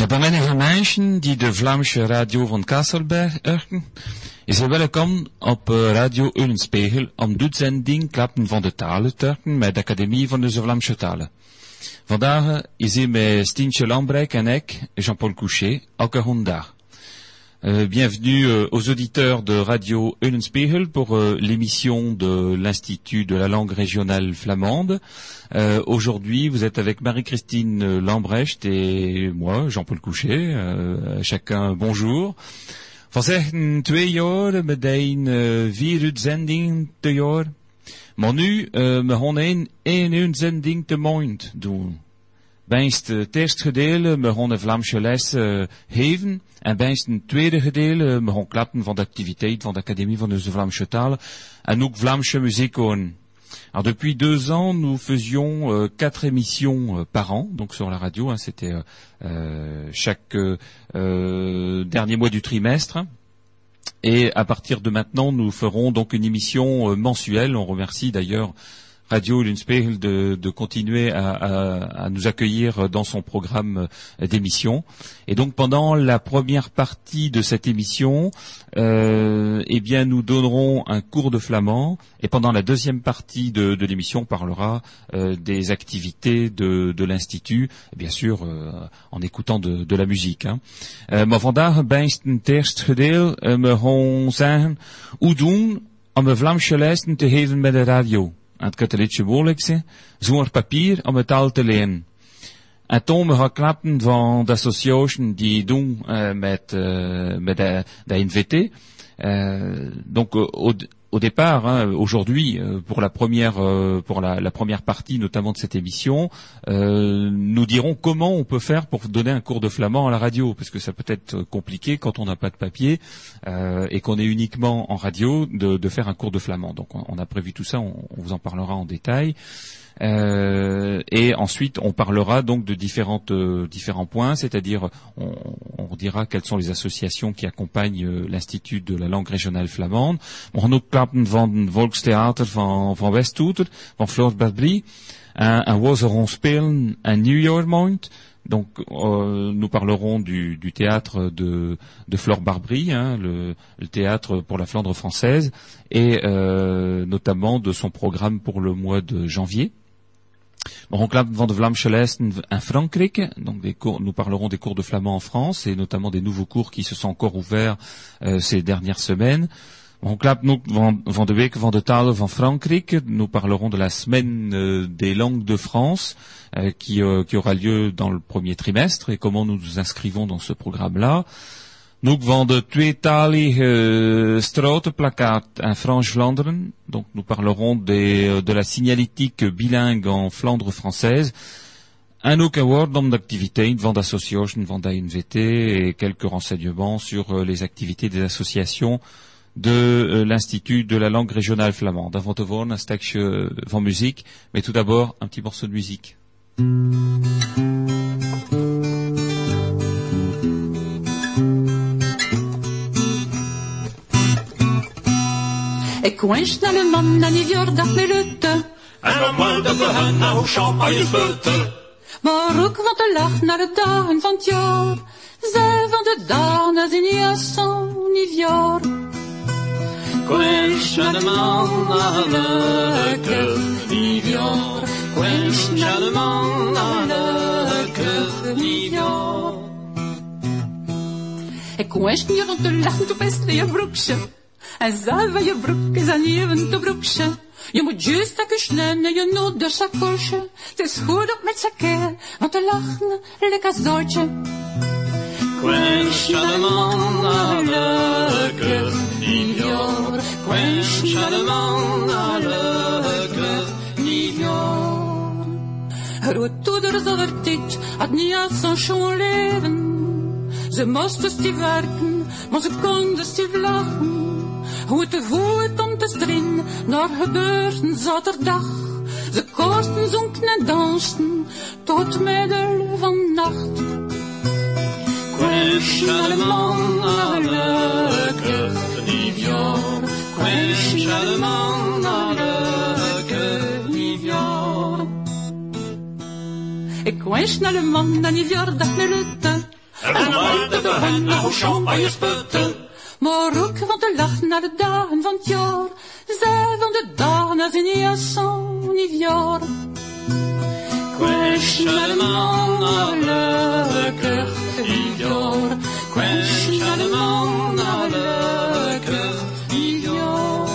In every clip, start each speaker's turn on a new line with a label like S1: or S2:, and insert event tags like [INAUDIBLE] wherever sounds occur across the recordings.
S1: De bemannige mensen die de Vlaamse radio van Kasselberg erken, is er welkom op uh, Radio Eulenspiegel om zending Klappen van de Talen te met de Academie van de Vlaamse Talen. Vandaag is hier met Stientje Lambrek en ik, Jean-Paul Couchet, elke hondag. Euh, bienvenue euh, aux auditeurs de Radio Eulenspiegel pour euh, l'émission de l'Institut de la langue régionale flamande. Aujourd'hui, vous êtes avec Marie-Christine Lambrecht et moi, Jean-Paul Couchet. chacun bonjour. Te. Bijst het eerste gedeelte, we gaan de Vlaamse les geven. En bijst een tweede gedeelte, we gaan klappen van de activiteit van de Académie van de Vlaamse talen. En ook Vlaamse muziek horen. Alors depuis deux ans, nous faisions euh, quatre émissions euh, par an, donc sur la radio. Hein, C'était euh, chaque dernier mois du trimestre. Et à partir de maintenant, nous ferons donc une émission mensuelle. On remercie d'ailleurs Radio Lunspiegel de, de continuer à, nous accueillir dans son programme d'émission. Et donc pendant la première partie de cette émission, euh, eh bien nous donnerons un cours de flamand. Et pendant la deuxième partie de, l'émission, on parlera euh, des activités de, l'institut, bien sûr euh, en écoutant de, la musique. Hein. Lijsten te bij de radio het katholieke woordelijkse, zonder papier om het taal te leren. En toen we klappen van de association die doen uh, met, uh, met de, de NVT. Uh, donc au, départ, hein, aujourd'hui, euh, pour la première, euh, la, première partie notamment de cette émission, euh, nous dirons comment on peut faire pour donner un cours de flamand à la radio, parce que ça peut être compliqué quand on n'a pas de papier et qu'on est uniquement en radio de, faire un cours de flamand. Donc on, a prévu tout ça, on, vous en parlera en détail. Euh, et ensuite, on parlera donc de différentes, euh, différents points, c'est-à-dire on, on, dira quelles sont les associations qui accompagnent euh, l'Institut de la langue régionale flamande. On van Volkstheater van, van van. Un, un un New. Donc, euh, nous parlerons du, du théâtre de, de Flore Barbry, hein, le, le, théâtre pour la Flandre française, et euh, notamment de son programme pour le mois de janvier. Van de. Donc nous parlerons des cours de flamand en France et notamment des nouveaux cours qui se sont encore ouverts euh, ces dernières semaines. Nous, van, de van de van nous parlerons de la semaine euh, des langues de France euh, qui, qui aura lieu dans le premier trimestre et comment nous nous inscrivons dans ce programme-là. Van de tweetalige euh, en Franche-Vlaanderen. Donc nous parlerons des, euh, de la signalétique bilingue en Flandre française. Un autre woord om d'activité van d'association van NVT et quelques renseignements sur euh, les activités des associations de l'Institut de la langue régionale flamande. Avant de voir un stukje van musique, mais tout d'abord un petit morceau de musique.
S2: De man en die fjordag met lutte.
S3: En dan worden we hen nou champagne putten.
S2: Maar ook van te lach naar de dagen van het jaar. Zij van de dagen in jasson niet jaar.
S3: Quench naar de man gelukkig nieuwjaar. Quench naar de man gelukkig nieuwjaar.
S2: Ik wens niet om te lachen op best je broekje. En zelf je broek is aan even te broekje. Je moet juist dat snel en je nood de sacoche. Het is goed op met zakken, want te lachen lekker als doodje.
S3: Quench de man gelukkig nieuwjaar. Quench de man gelukkig nieuwjaar.
S2: Roet toeder zonder tijd, had niet als zo'n schoon leven. Ze moesten stief werken, maar ze konden stief lachen. Hoe te voet om te strin, naar gebeurten zaterdag. Ze kosten, zonken en dansten, tot middel van nacht.
S3: Quench allemaal gelukkig nieuwjaar. Quench allemaal gelukkig nieuwjaar.
S2: Ik wens naar de man en die verjaardag met lutte.
S3: Hen nou champagnesputten.
S2: Maar ook van de lach naar de dagen van het jaar. Zij van de dagen als een jasson niet jaar. Quench naar de man gelukkig niet jaar. Quench naar de man gelukkig niet jaar.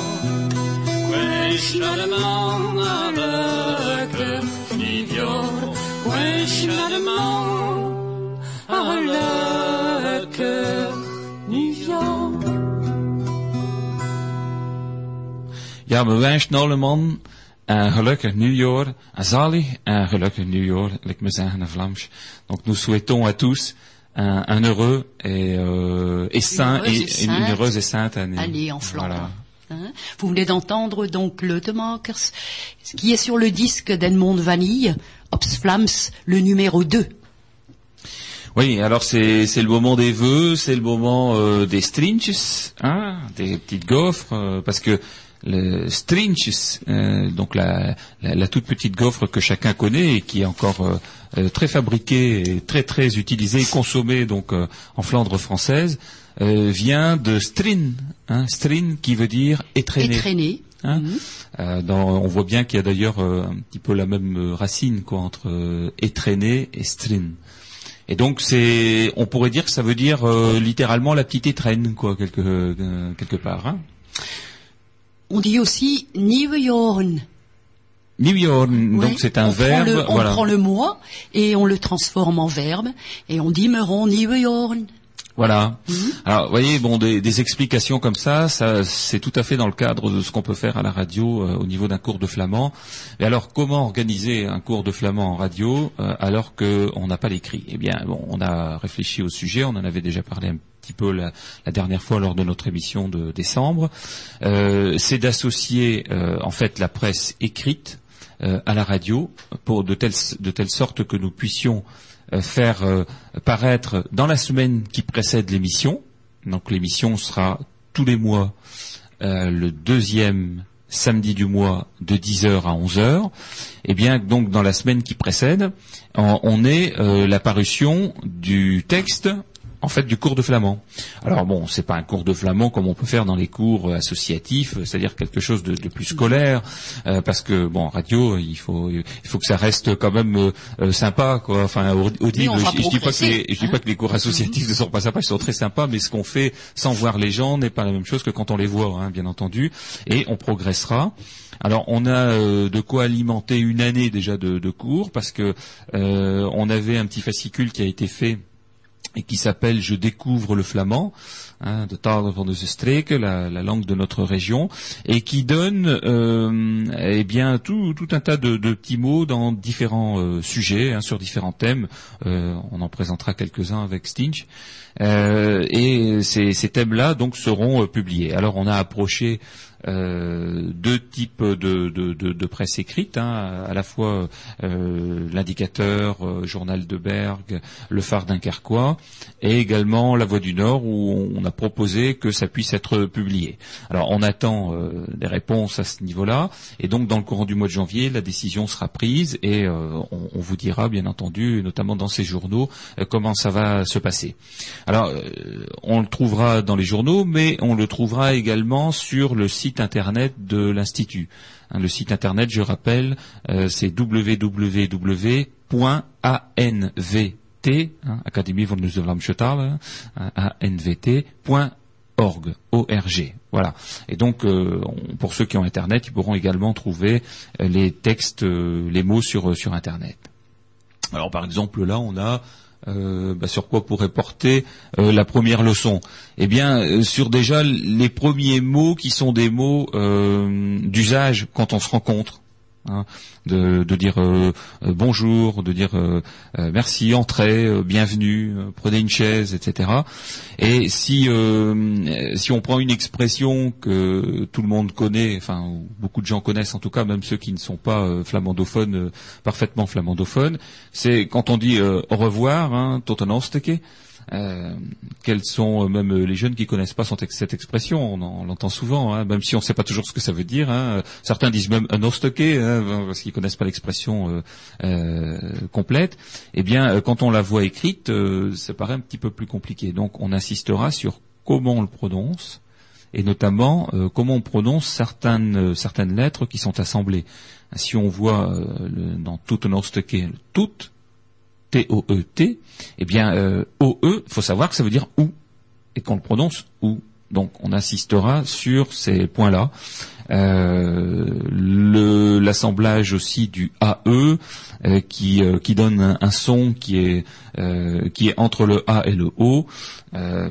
S2: Quench naar de man gelukkig niet jaar. Quench naar jaar.
S1: Ja, we wensen allemaal een gelukkig nieuwjaar, een zalig en gelukkig nieuwjaar, laat me zeggen in Vlaams. Donc nous souhaitons à tous un, un heureux et, euh, et saint
S4: heureuse
S1: et,
S4: et
S1: une, une
S4: sainte
S1: heureuse et sainte année.
S4: En Flandre.
S1: Voilà.
S4: Hein Vous venez d'entendre donc le De Makers, qui est sur le disque d'Edmond Vanille, Ops Flams, le numéro 2.
S1: Oui, alors c'est c'est le moment des vœux, c'est le moment euh, des strinches, hein, des petites gaufres, euh, parce que le strinches, euh, donc la, la, la toute petite gaufre que chacun connaît et qui est encore très fabriquée et très très utilisée et consommée donc euh, en Flandre française, euh, vient de strin, hein, strin qui veut dire étraîner. Hein Euh, dans- on voit bien qu'il y a d'ailleurs euh, un petit peu la même euh, racine quoi entre euh, étraîner et strin. Et donc c'est, on pourrait dire que ça veut dire euh, littéralement la petite étrenne quoi quelque euh, quelque part. Hein.
S4: On dit aussi.
S1: New York, donc c'est un
S4: on prend
S1: verbe,
S4: le- on
S1: voilà.
S4: prend le mois et on le transforme en verbe et on dit Meron Nieuwe
S1: Voilà. Alors, vous voyez, bon, des, des explications comme ça, ça, c'est tout à fait dans le cadre de ce qu'on peut faire à la radio euh, au niveau d'un cours de flamand. Et alors, comment organiser un cours de flamand en radio euh, alors qu'on n'a pas l'écrit? Eh bien, bon, on a réfléchi au sujet, on en avait déjà parlé un petit peu la, la dernière fois lors de notre émission de décembre. Euh, c'est d'associer euh, en fait la presse écrite euh, à la radio pour de telle de telle sorte que nous puissions faire euh, paraître dans la semaine qui précède l'émission. Donc l'émission sera tous les mois euh, le deuxième samedi du mois de 10h à 11h. Et bien donc dans la semaine qui précède, on, est euh, la du texte en fait du cours de flamand. Alors bon, c'est pas un cours de flamand comme on peut faire dans les cours euh, associatifs, euh, c'est-à-dire quelque chose de, de plus scolaire, euh, parce que bon, en radio, il faut il faut que ça reste quand même euh, euh, sympa, quoi. Enfin, au- audible. Je, je dis pas que les, je dis pas que les cours associatifs ne sont pas sympas, ils sont très sympas, mais ce qu'on fait sans voir les gens n'est pas la même chose que quand on les voit, hein, bien entendu, et on progressera. Alors on a euh, de quoi alimenter une année déjà de, de cours parce que euh, on avait un petit fascicule qui a été fait et qui s'appelle Je découvre le flamand, hein, de Taal van de Streek, la, la langue de notre région, et qui donne euh, eh bien tout, tout un tas de, de petits mots dans différents euh, sujets, hein, sur différents thèmes. Euh, on en présentera quelques-uns avec Stinch. Euh, et ces, ces thèmes-là donc seront euh, publiés. Alors on a approché euh, deux types de, de, de, de presse écrite, hein, à la fois euh, l'indicateur, euh, journal de Berg, le phare dunkerquois, et également la Voix du Nord où on a proposé que ça puisse être publié. Alors on attend euh, des réponses à ce niveau-là, et donc dans le courant du mois de janvier, la décision sera prise et euh, on, on vous dira bien entendu, notamment dans ces journaux, comment ça va se passer. Alors on le trouvera dans les journaux, mais on le trouvera également sur le site internet de l'institut. Hein, le site internet, je rappelle, euh, c'est www.anvt hein, Académie von Nuzerlamschutal, hein, anvt.org, O-R-G. Voilà. Et donc, euh, pour ceux qui ont Internet, ils pourront également trouver euh, les textes, les mots sur, sur Internet. Alors, par exemple, là, on a euh, bah, sur quoi pourrait porter euh, la première leçon Eh bien, euh, sur déjà les premiers mots qui sont des mots d'usage quand on se rencontre. Hein, de, dire euh, euh, bonjour, de dire euh, merci, entrez, bienvenue, prenez une chaise, etc. Et si si on prend une expression que tout le monde connaît, enfin ou beaucoup de gens connaissent en tout cas, même ceux qui ne sont pas flamandophones, parfaitement flamandophones, c'est quand on dit au revoir, hein, euh, quels sont euh, même euh, les jeunes qui connaissent pas cette expression On, en- on l'entend souvent, hein, même si on ne sait pas toujours ce que ça veut dire. hein. Certains disent même un hartstikke, hein, parce qu'ils connaissent pas l'expression complète, eh bien, quand on la voit écrite, ça paraît un petit peu plus compliqué. Donc, on insistera sur comment on le prononce et notamment comment on prononce certaines certaines lettres qui sont assemblées. Si on voit dans tout le tout T-O-E-T, eh bien, O-E, il faut savoir que ça veut dire ou, et qu'on le prononce ou. Donc on insistera sur ces points-là. Euh, l'assemblage aussi du AE euh, qui, euh, qui donne un, son qui est, qui est entre le A et le O.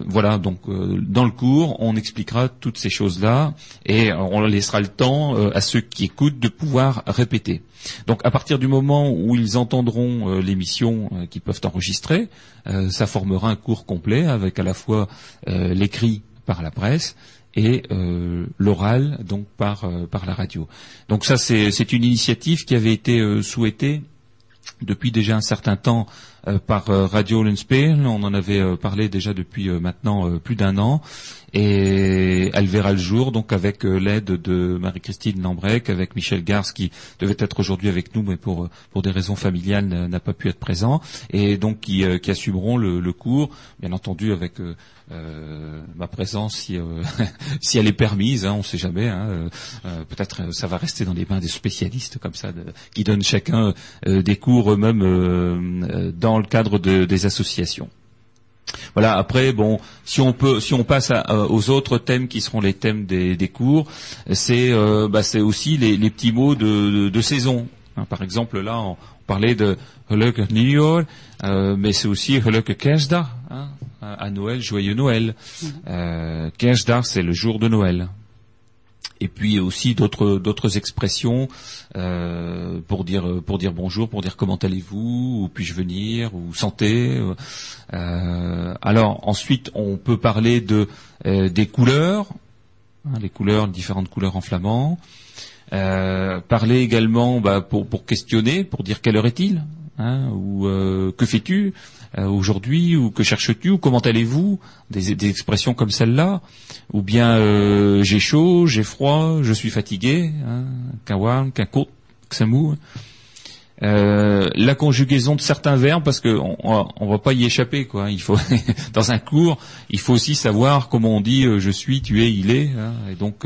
S1: voilà, donc dans le cours, on expliquera toutes ces choses-là et on laissera le temps à ceux qui écoutent de pouvoir répéter. Donc à partir du moment où ils entendront l'émission qu'ils peuvent enregistrer, ça formera un cours complet avec à la fois l'écrit par la presse et euh, l'oral donc par euh, par la radio. Donc ça c'est une initiative qui avait été euh, souhaitée depuis déjà un certain temps par Radio Lenspeil. On en avait parlé déjà depuis maintenant plus d'un an et elle verra le jour donc avec euh, l'aide de Marie-Christine Lambrec, avec Michel Gars qui devait être aujourd'hui avec nous mais pour pour des raisons familiales n'a pas pu être présent et donc qui, euh, assumeront le, cours, bien entendu avec euh, euh ma présence si, [LAUGHS] elle est permise, hein, on ne sait jamais. Hein, Peut-être ça va rester dans les mains des spécialistes comme ça, qui donnent chacun des cours eux-mêmes dans le cadre de, des associations. Voilà. Après, bon, si on peut, si on passe euh, aux autres thèmes qui seront les thèmes des, cours, c'est, euh, bah, c'est aussi les, petits mots de, saison. Hein, par exemple, là, on, parlait de Gelukkig New euh, mais c'est aussi Gelukkig Kerstdag, hein, à Noël, joyeux Noël. Mm c'est le jour de Noël et puis aussi d'autres d'autres expressions euh, pour dire pour dire bonjour, pour dire comment allez-vous, ou puis-je venir, ou santé. Euh, alors ensuite, on peut parler de euh, des couleurs, hein, les couleurs, différentes couleurs en flamand. parler également bah, pour, pour questionner, pour dire quelle heure est-il, hein, ou que fais-tu euh, aujourd'hui ou que cherches-tu ou comment allez-vous des, des, expressions comme celle-là ou bien euh, j'ai chaud, j'ai froid, je suis fatigué, hein, qu'un warm, qu'un court, que mou. Euh, la conjugaison de certains verbes parce qu'on on va pas y échapper quoi. Il faut [LAUGHS] dans un cours, il faut aussi savoir comment on dit je suis, tu es, il est, hein, et donc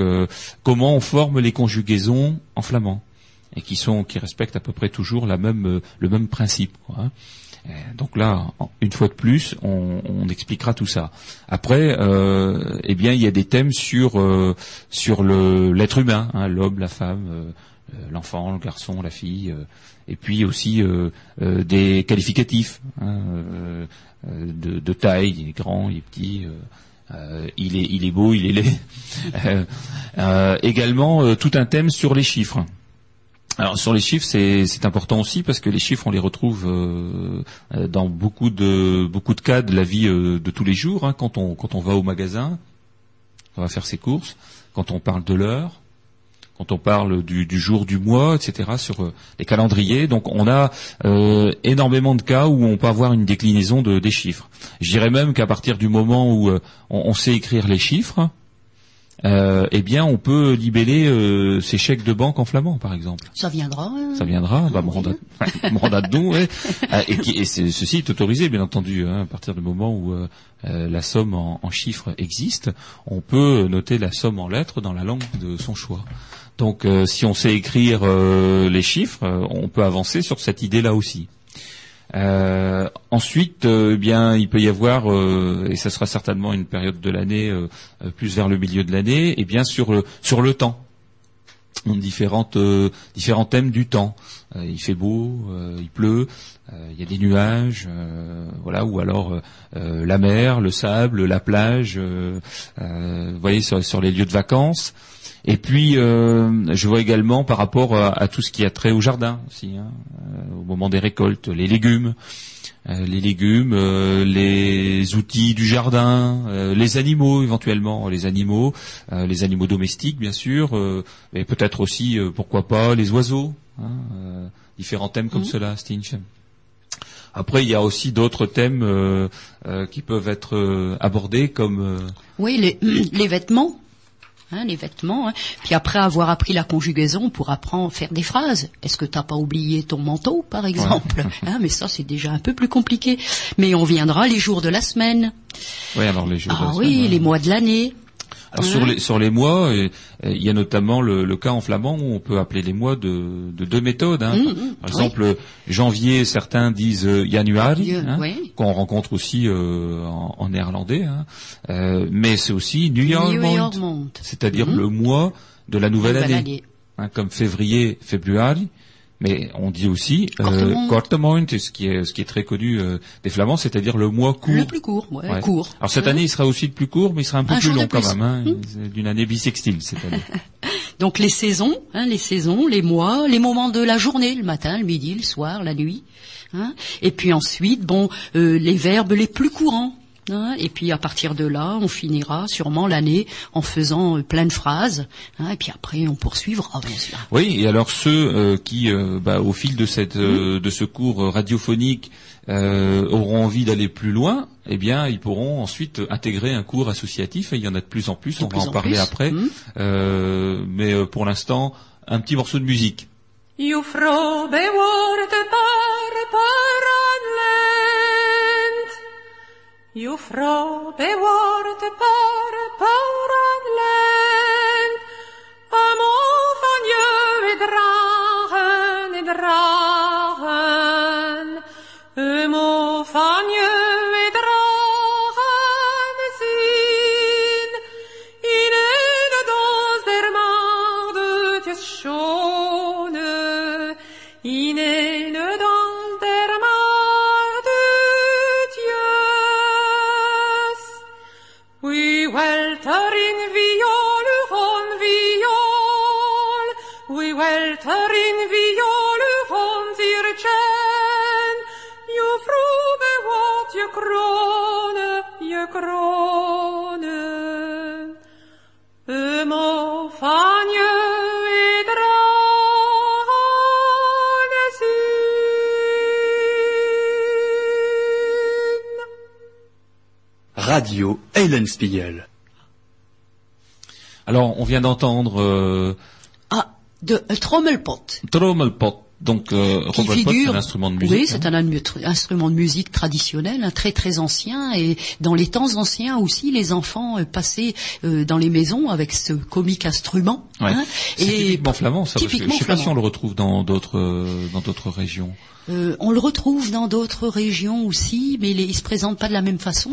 S1: comment on forme les conjugaisons en flamand et qui sont qui respectent à peu près toujours la même le même principe. Quoi, hein. Euh, donc là, une fois de plus, on, expliquera tout ça. Après, euh, eh bien, il y a des thèmes sur euh, sur le l'être humain, hein, l'homme, la femme, l'enfant, le garçon, la fille, et puis aussi des qualificatifs hein, de, taille, il est grand, il est petit. il est, il est beau, il est laid. [LAUGHS] également tout un thème sur les chiffres. Alors sur les chiffres, c'est important aussi parce que les chiffres, on les retrouve euh, euh, dans beaucoup de beaucoup de cas de la vie euh, de tous les jours. Hein, quand on quand on va au magasin, on va faire ses courses, quand on parle de l'heure, quand on parle du, jour du mois, etc. sur les calendriers. Donc on a énormément de cas où on peut avoir une déclinaison de, des chiffres. Je dirais même qu'à partir du moment où on, sait écrire les chiffres, euh, eh bien, on peut libeller euh, ces chèques de banque en flamand, par exemple.
S4: Ça viendra. Hein.
S1: Ça viendra. Bah, [LAUGHS] de ouais. Ah, et, et ceci est autorisé, bien entendu, hein, à partir du moment où euh, la somme en, en, chiffres existe, on peut noter la somme en lettres dans la langue de son choix. Donc, si on sait écrire les chiffres, on peut avancer sur cette idée-là aussi. Euh, ensuite, euh, eh bien, il peut y avoir, euh, et ce sera certainement une période de l'année plus vers le milieu de l'année, et eh bien sur le sur le temps, différentes différents thèmes du temps. il fait beau, il pleut, il y a des nuages, voilà, ou alors la mer, le sable, la plage, vous voyez sur, sur les lieux de vacances. Et puis, euh, je vois également par rapport à, tout ce qui a trait au jardin aussi, hein, euh, au moment des récoltes, les légumes, euh, les légumes, les outils du jardin, les animaux éventuellement, les animaux, les animaux domestiques bien sûr, mais peut-être aussi, pourquoi pas, les oiseaux. Hein, différents thèmes comme mmh. cela, Stinch. Après, il y a aussi d'autres thèmes qui peuvent être abordés comme
S4: oui les, [CLEARS THROAT] les vêtements hein, les vêtements. hein. Puis après avoir appris la conjugaison, on pourra apprendre à faire des phrases. Est-ce que t'as pas oublié ton manteau, par exemple [LAUGHS] Hein, Mais ça, c'est déjà un peu plus compliqué. Mais on viendra les jours de la semaine.
S1: Oui, alors les jours de
S4: Ah
S1: la
S4: oui,
S1: semaine, ouais.
S4: les mois de l'année.
S1: Alors sur les sur les mois, euh, euh, il y a notamment le, le cas en flamand où on peut appeler les mois de, de deux méthodes. hein.
S4: Mm, mm,
S1: Par exemple, janvier, certains disent euh, januari, hein,
S4: oui.
S1: qu'on rencontre aussi euh, en, en néerlandais. hein. Euh, mais c'est aussi Nieuwjaarsmaand,
S4: Nieuwjaarsmaand.
S1: c'est-à-dire
S4: Mhm.
S1: le mois de la nouvelle,
S4: Nouvelle
S1: année,
S4: année.
S1: hein, comme février, februari. Mais on dit aussi euh, ce qui est ce qui est très connu euh, des Flamands, c'est-à-dire le mois court.
S4: Le plus court, ouais,
S1: Ouais.
S4: court.
S1: Alors cette année, il sera aussi le plus court, mais il sera un peu
S4: Un
S1: plus long quand même. Hein. C'est D'une année bissextile cette année. [LAUGHS]
S4: Donc les saisons, hein, les saisons, les mois, les moments de la journée, le matin, le midi, le soir, la nuit. hein. Et puis ensuite, bon, euh, les verbes les plus courants. Hein. Et puis à partir de là, on finira sûrement l'année en faisant euh, plein de phrases. hein. Et puis après, on poursuivra, bien sûr.
S1: Oui, et alors ceux euh, qui, euh, bah, au fil de cette de ce cours radiophonique, euh, auront envie d'aller plus loin, eh bien, ils pourront ensuite intégrer un cours associatif. Et il y en a de plus en plus.
S4: De
S1: on va
S4: plus
S1: en
S4: en
S1: parler
S4: plus.
S1: après. Euh, mais euh, pour l'instant, un petit morceau de musique.
S2: Ju frobe vorte per paura lei.
S5: Radio Eulenspiegel.
S1: Alors, on vient d'entendre euh,
S4: de euh, Trommelpot.
S1: Trommelpot. Donc, euh, c'est
S4: figure.
S1: un instrument de musique.
S4: Oui,
S1: hein.
S4: c'est un instrument de musique traditionnel, un très très ancien. Et dans les temps anciens aussi, les enfants euh, passaient euh, dans les maisons avec ce comique instrument.
S1: Ouais.
S4: hein.
S1: C'est typiquement flamand, ça. parce que
S4: typiquement
S1: je sais pas si on le retrouve dans d'autres dans d'autres régions.
S4: Euh, on le retrouve dans d'autres régions aussi, mais il, il se présente pas de la même façon.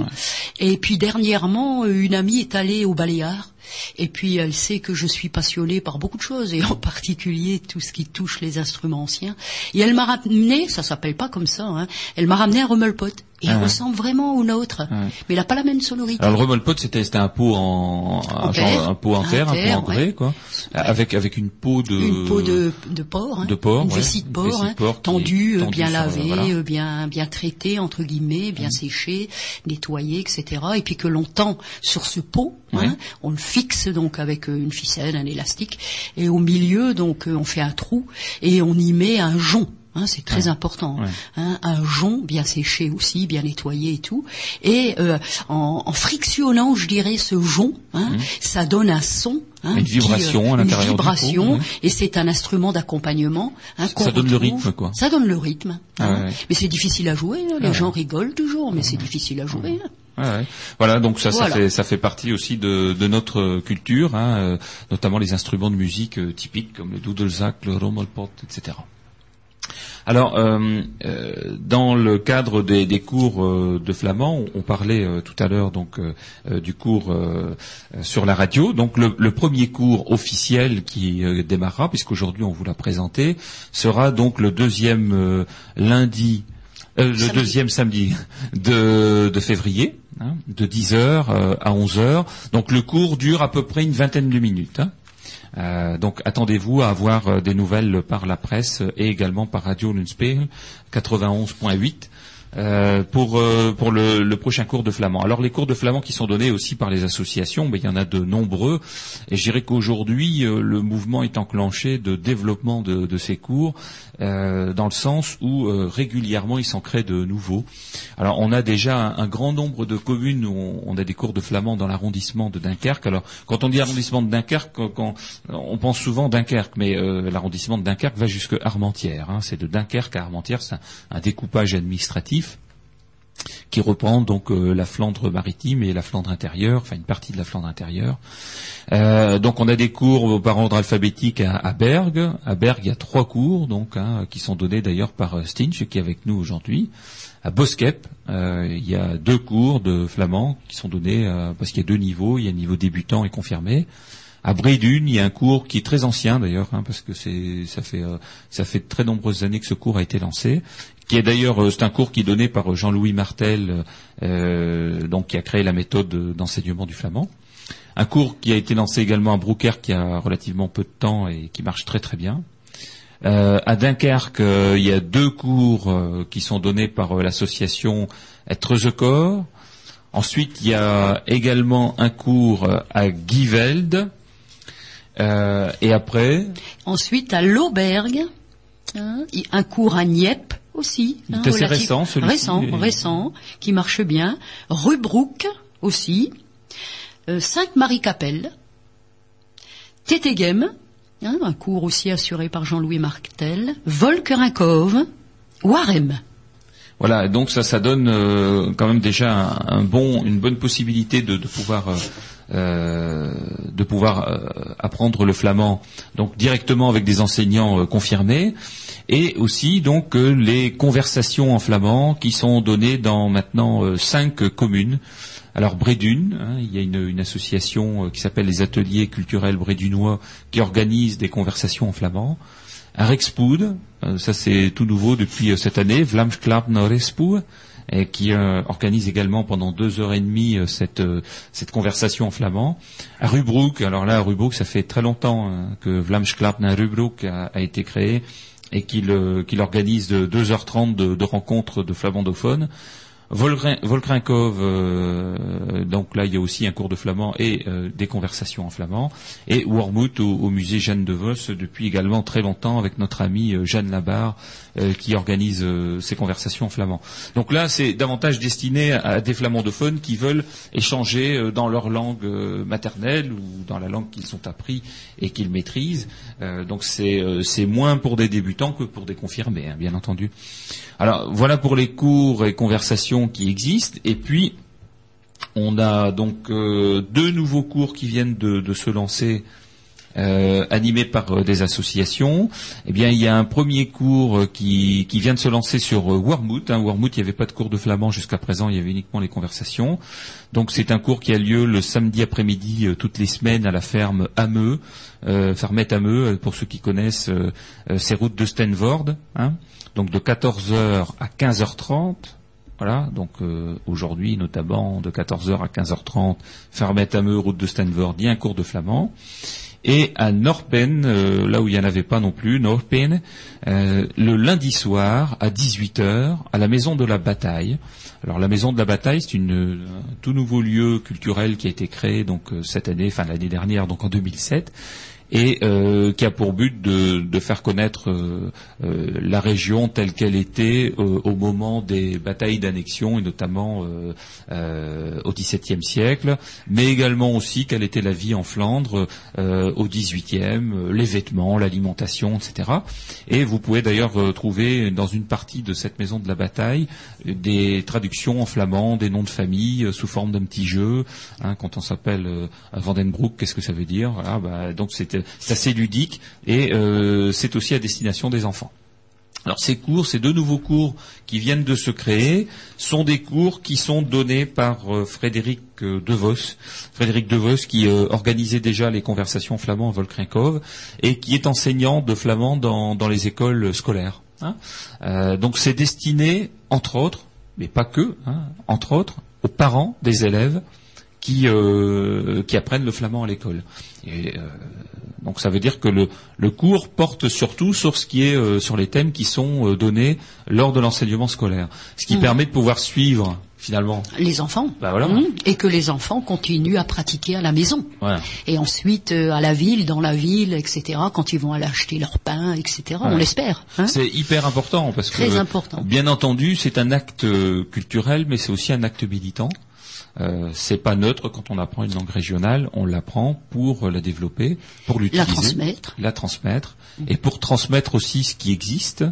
S4: Et puis dernièrement, une amie est allée au Baléares. Et puis elle sait que je suis passionnée par beaucoup de choses, et en [LAUGHS] particulier tout ce qui touche les instruments anciens. Et elle m'a ramené, ça s'appelle pas comme ça, hein, elle m'a ramené un rummelpot. Et il
S1: Ah ouais.
S4: ressemble vraiment au nôtre,
S1: Ouais.
S4: mais il n'a pas la même sonorité.
S1: Alors le remolpot c'était un pot en, un, genre, pot en terre, un pot
S4: terre,
S1: en grès
S4: ouais.
S1: quoi, avec avec une peau de
S4: une peau de, de porc, hein,
S1: de porc,
S4: une vessie de porc, hein, tendue, euh,
S1: tendue
S4: bien lavée,
S1: voilà. Mmh.
S4: euh, bien bien traitée entre guillemets, bien séchée, nettoyée, etc. Et puis que l'on tend sur ce pot, hein, on le fixe donc avec euh, une ficelle, un élastique, et au milieu donc euh, on fait un trou et on y met un jonc. Hein, c'est très important.
S1: Ouais.
S4: Hein, un jonc bien séché aussi, bien nettoyé et tout. Et euh, en, en frictionnant, je dirais, ce jonc, hein, ça donne un son. hein,
S1: Une
S4: qui, euh,
S1: vibration à l'intérieur
S4: Une
S1: du
S4: vibration,
S1: pot,
S4: et c'est un instrument d'accompagnement. Hein,
S1: Ça donne le rythme, quoi.
S4: Ça donne le rythme.
S1: Ah
S4: hein.
S1: ouais.
S4: Mais c'est difficile à jouer. hein. Les
S1: Ah
S4: gens rigolent toujours, mais c'est difficile à jouer.
S1: Ouais, ouais. Voilà, donc ça,
S4: Voilà.
S1: ça fait ça fait partie aussi de, de notre culture, hein, euh, notamment les instruments de musique euh, typiques comme le dudelsack, le rommelpot, etc. Alors, euh, euh, dans le cadre des, des cours euh, de flamand, on, on parlait tout à l'heure donc du cours sur la radio. Donc, le, le premier cours officiel qui démarrera, puisqu'aujourd'hui on vous l'a présenté, sera donc le deuxième lundi le
S4: Samedi.
S1: deuxième samedi de, de février, hein, de 10h à 11h. Donc le cours dure à peu près une vingtaine de minutes. hein. Euh, donc attendez-vous à avoir euh, des nouvelles par la presse et également par Radio Lunspegel 91.8. euh, pour euh, pour le, prochain cours de flamand. Alors les cours de flamand qui sont donnés aussi par les associations, mais il y en a de nombreux. Et je dirais qu'aujourd'hui euh, le mouvement est enclenché de développement de ces cours euh, dans le sens où régulièrement il s'en crée de nouveaux. Alors on a déjà un, grand nombre de communes où on, a des cours de flamand dans l'arrondissement de Dunkerque. Alors quand on dit arrondissement de Dunkerque, on pense souvent Dunkerque, mais l'arrondissement de Dunkerque va jusque Armentières. Hein. C'est de Dunkerque à Armentières, c'est un découpage administratif qui reprend donc euh, la Flandre maritime et la Flandre intérieure, enfin une partie de la Flandre intérieure. Euh, donc on a des cours par ordre alphabétique à, Berg. À Berg, il y a trois cours donc hein, qui sont donnés d'ailleurs par euh, Stinch qui est avec nous aujourd'hui. À Boskep, il y a deux cours de flamand qui sont donnés parce qu'il y a deux niveaux, il y a niveau débutant et confirmé. À Brédune, il y a un cours qui est très ancien d'ailleurs, hein, parce que c'est ça fait ça fait très nombreuses années que ce cours a été lancé, qui est d'ailleurs euh, c'est un cours qui est donné par euh, Jean-Louis Martel, euh, donc qui a créé la méthode d'enseignement du flamand. Un cours qui a été lancé également à Broucker qui a relativement peu de temps et qui marche très très bien. à Dunkerque, il y a deux cours qui sont donnés par l'association Être Corps. Ensuite, il y a également un cours à Giveld. et après?
S4: Ensuite, à l'Aubergue, hein, un cours à Nieppe aussi.
S1: Hein, c'est récent, celui-ci.
S4: Récent, récent, qui marche bien. Rubruck aussi. Euh, Sainte-Marie-Capelle. Tétégem, hein, un cours aussi assuré par Jean-Louis Martel. Volkerinkov. Warem.
S1: Voilà, donc ça, ça donne euh, quand même déjà un, bon, une bonne possibilité de, pouvoir, euh, de pouvoir apprendre le flamand, donc directement avec des enseignants confirmés et aussi donc euh, les conversations en flamand qui sont données dans maintenant euh, cinq communes. Alors Brédune, hein, il y a une, association euh, qui s'appelle les Ateliers culturels brédunois qui organise des conversations en flamand. À Rexpoud, ça c'est tout nouveau depuis cette année, Vlamsklapner et qui organise également pendant deux heures et demie cette, cette conversation en flamand. À Rubruck, alors là à Rubruck, ça fait très longtemps hein, que Vlamsklapner Rubruck a, a été créé et qu'il organise 2h30 de, de rencontres de flamandophones. Volkrinkov, euh, donc là il y a aussi un cours de flamand et euh, des conversations en flamand, et Wormwood au, musée Jeanne de Vos depuis également très longtemps avec notre ami euh, Jeanne Labarre qui organise ces conversations en flamand. Donc là c'est davantage destiné à, des flamandophones qui veulent échanger dans leur langue maternelle ou dans la langue qu'ils ont appris et qu'ils maîtrisent. donc c'est moins pour des débutants que pour des confirmés, hein, bien entendu. Alors voilà pour les cours et conversations qui existent. Et puis on a donc euh, deux nouveaux cours qui viennent de, se lancer. Euh, animés par euh, des associations. Eh bien, il y a un premier cours qui, vient de se lancer sur Wormwood. Hein. Il n'y avait pas de cours de flamand jusqu'à présent, il y avait uniquement les conversations. Donc, c'est un cours qui a lieu le samedi après-midi toutes les semaines à la ferme Ameux, fermette Ameux, pour ceux qui connaissent ces routes de Stenvord. Hein donc de 14h à 15h30. Voilà, donc euh, aujourd'hui notamment de 14h à 15h30, Fermet Ameux, route de Stanford, il y a un cours de flamand. Et à Norpen, euh, là où il n'y en avait pas non plus, Norpen, euh, le lundi soir à 18h, à la Maison de la Bataille. Alors la Maison de la Bataille, c'est un tout nouveau lieu culturel qui a été créé donc cette année, enfin l'année dernière, donc en 2007, et euh, qui a pour but de, faire connaître euh, euh, la région telle qu'elle était au moment des batailles d'annexion et notamment au XVIIe siècle, mais également aussi quelle était la vie en Flandre au XVIIIe, les vêtements, l'alimentation, etc. Et vous pouvez d'ailleurs trouver dans une partie de cette maison de la bataille des traductions en flamand, des noms de famille sous forme d'un petit jeu. Hein, quand on s'appelle Vandenbroek, qu'est-ce que ça veut dire? Voilà, bah, Donc c'était c'est assez ludique et euh, c'est aussi à destination des enfants. Alors ces cours, ces deux nouveaux cours qui viennent de se créer, sont des cours qui sont donnés par euh, Frédéric euh, Devos. Frédéric Devos qui organisait déjà les conversations flamands à Volkrinkov et qui est enseignant de flamand dans, les écoles scolaires. Hein. donc c'est destiné, entre autres, mais pas que, hein, entre autres, aux parents des élèves qui, apprennent le flamand à l'école. Donc ça veut dire que le, le cours porte surtout sur ce qui est euh, sur les thèmes qui sont euh, donnés lors de l'enseignement scolaire, ce qui
S4: Mm.
S1: permet de pouvoir suivre finalement.
S4: Les enfants.
S1: Bah voilà.
S4: Mmh. Et que les enfants continuent à pratiquer à la maison.
S1: Voilà.
S4: Et ensuite, euh, à la ville, dans la ville, etc., quand ils vont aller acheter leur pain, etc., on l'espère. hein.
S1: C'est hyper important parce que
S4: Très important.
S1: bien entendu c'est un acte culturel mais c'est aussi un acte militant. Euh, c'est pas neutre quand on apprend une langue régionale, on l'apprend pour la développer, pour l'utiliser,
S4: La transmettre.
S1: la transmettre, et pour transmettre aussi ce qui existe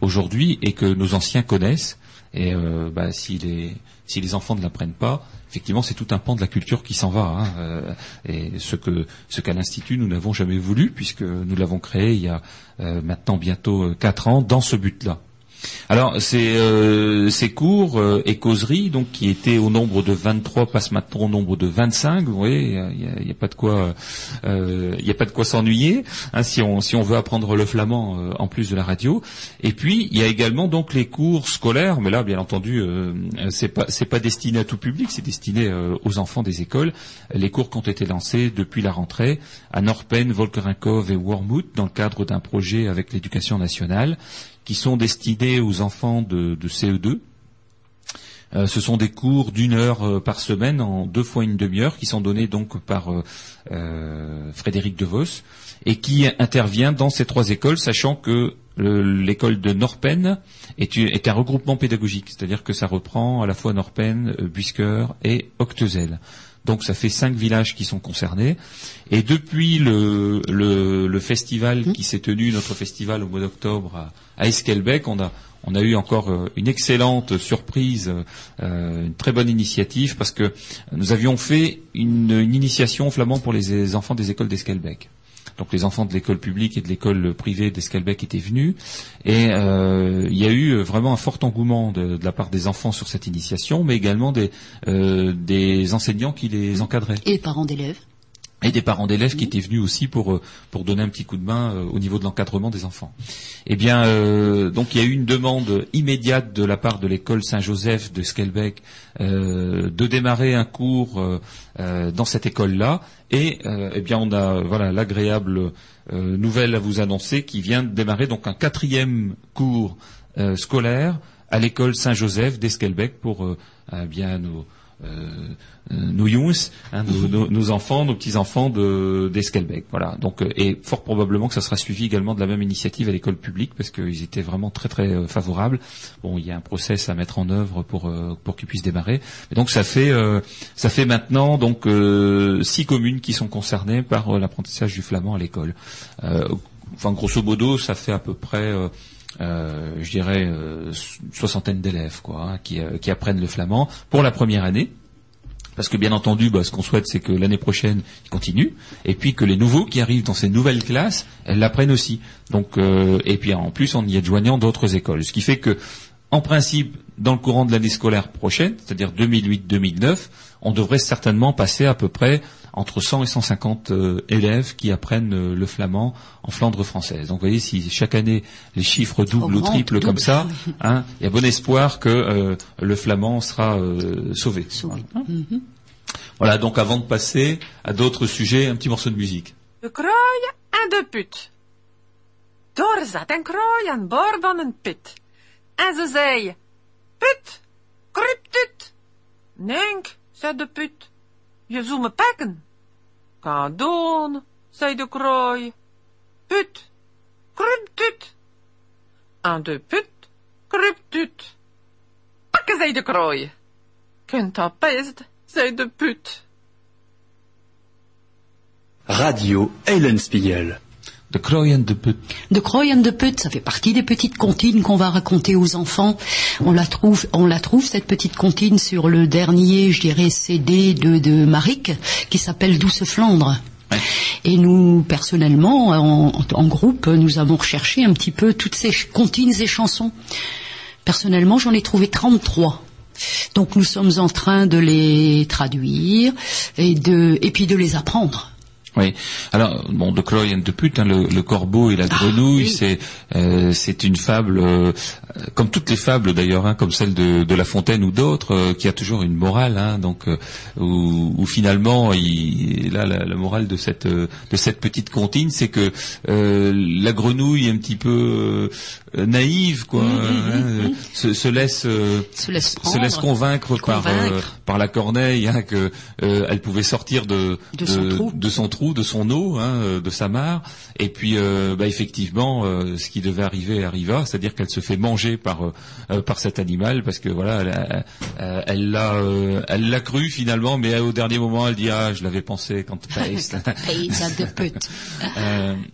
S1: aujourd'hui et que nos anciens connaissent. Et euh, bah, si les si les enfants ne l'apprennent pas, effectivement, c'est tout un pan de la culture qui s'en va. hein. Euh, et ce que ce qu'à l'institut nous n'avons jamais voulu, puisque nous l'avons créé il y a euh, maintenant bientôt quatre ans dans ce but-là. Alors, ces, euh, cours euh, et causeries, donc qui étaient au nombre de 23, passent maintenant au nombre de 25. Vous voyez, il n'y a, il y a pas de quoi, euh, a pas de quoi s'ennuyer hein, si on veut apprendre le flamand en plus de la radio. Et puis, il y a également donc les cours scolaires, mais là, bien entendu, c'est pas pas destiné à tout public, c'est destiné aux enfants des écoles. Les cours qui ont été lancés depuis la rentrée à Norpen, Volkerinkov et Wormhout dans le cadre d'un projet avec l'éducation nationale qui sont destinés aux enfants de, de CE2. Euh, ce sont des cours d'une heure euh, par semaine en deux fois une demi-heure qui sont donnés donc par euh, euh, Frédéric DeVos et qui intervient dans ces trois écoles, sachant que le- l'école de Norpen est, est un regroupement pédagogique, c'est-à-dire que ça reprend à la fois Norpen, euh, Busker et Octezel. Donc ça fait cinq villages qui sont concernés. Et depuis le, le, le festival qui s'est tenu, notre festival au mois d'octobre à, à Esquelbec, on a, on a eu encore euh, une excellente surprise, euh, une très bonne initiative, parce que nous avions fait une, une initiation flamand pour les enfants des écoles d'Esquelbec. Donc les enfants de l'école publique et de l'école privée d'Esquelbec étaient venus et euh, il y a eu vraiment un fort engouement de, de la part des enfants sur cette initiation, mais également des, euh, des enseignants qui les encadraient
S4: Et parents d'élèves?
S1: Et des parents d'élèves qui étaient venus aussi pour euh, pour donner un petit coup de main euh, au niveau de l'encadrement des enfants. Eh bien, euh, donc il y a eu une demande immédiate de la part de l'école Saint-Joseph de Skelbeck euh, de démarrer un cours euh, euh, dans cette école-là. Et eh bien, on a voilà l'agréable nouvelle à vous annoncer qui vient de démarrer donc un quatrième cours scolaire à l'école Saint-Joseph d'Esquelbec pour eh bien nos euh, nos youths, hein, nos, nos- nos enfants, nos petits enfants de d'Esquelbec. Voilà. Donc euh, et fort probablement que ça sera suivi également de la même initiative à l'école publique parce qu'ils étaient vraiment très très euh, favorables. Bon, il y a un process à mettre en œuvre pour euh, pour qu'ils puissent démarrer. Et donc ça fait euh, ça fait maintenant donc euh, six communes qui sont concernées par euh, l'apprentissage du flamand à l'école. Euh, enfin grosso modo, ça fait à peu près euh, euh, je dirais euh, soixantaine d'élèves quoi, hein, qui, euh, qui apprennent le flamand pour la première année. Parce que bien entendu, bah, ce qu'on souhaite, c'est que l'année prochaine, ils continuent, et puis que les nouveaux qui arrivent dans ces nouvelles classes, elles l'apprennent aussi. Donc, euh, et puis en plus, en y adjoignant d'autres écoles, ce qui fait que, en principe, dans le courant de l'année scolaire prochaine, c'est-à-dire 2008-2009, on devrait certainement passer à peu près entre 100 et 150 euh, élèves qui apprennent euh, le flamand en Flandre française. Donc, vous voyez, si chaque année les chiffres doublent ou triplent comme ça, [LAUGHS] hein, il y a bon espoir que euh, le flamand sera euh, sauvé.
S4: Sauvé.
S1: Voilà.
S4: Mhm.
S1: Voilà, donc avant de passer à d'autres sujets, un petit morceau de musique.
S5: De en de put. Daar zat een kraai aan boord van een put. En ze zei, put, kryptut. Nenk, zei de put, je zou me pakken. Kan doen, zei de kraai. Put, kryptut. En de put, kryptut. Pakken, zei de kraai. Kunt dat best, zei de put.
S6: Radio Eulenspiegel.
S1: De Kroyen de Put.
S4: De de Put, ça fait partie des petites comptines qu'on va raconter aux enfants. On la trouve, on la trouve cette petite comptine sur le dernier, je dirais, CD de, de Maric, qui s'appelle Douce Flandre.
S1: Ouais.
S4: Et nous, personnellement, en, en groupe, nous avons recherché un petit peu toutes ces comptines et chansons. Personnellement, j'en ai trouvé 33. Donc nous sommes en train de les traduire et de et puis de les apprendre.
S1: Oui. Alors bon, de and de pute, hein, le, le corbeau et la grenouille,
S4: oui.
S1: c'est euh, c'est une fable, euh, comme toutes les fables d'ailleurs, hein, comme celle de, de La Fontaine ou d'autres, euh, qui a toujours une morale. Hein, donc euh, où, où finalement, il, là, la, la morale de cette de cette petite comptine, c'est que euh, la grenouille est un petit peu euh, naïve, quoi, hein, se, se laisse
S4: Se laisse
S1: se
S4: prendre.
S1: laisse convaincre, par euh,
S4: Convaincre.
S1: par la corneille hein, que euh, elle pouvait sortir de
S4: De son trou.
S1: de son trou, de son eau, hein, euh, de sa mare. Et puis, euh, bah, effectivement, euh, ce qui devait arriver arriva, c'est-à-dire qu'elle se fait manger par euh, par cet animal parce que voilà, elle l'a elle l'a cru finalement, mais au dernier moment, elle dit ah, je l'avais pensé quand [LAUGHS] paste. [LAUGHS]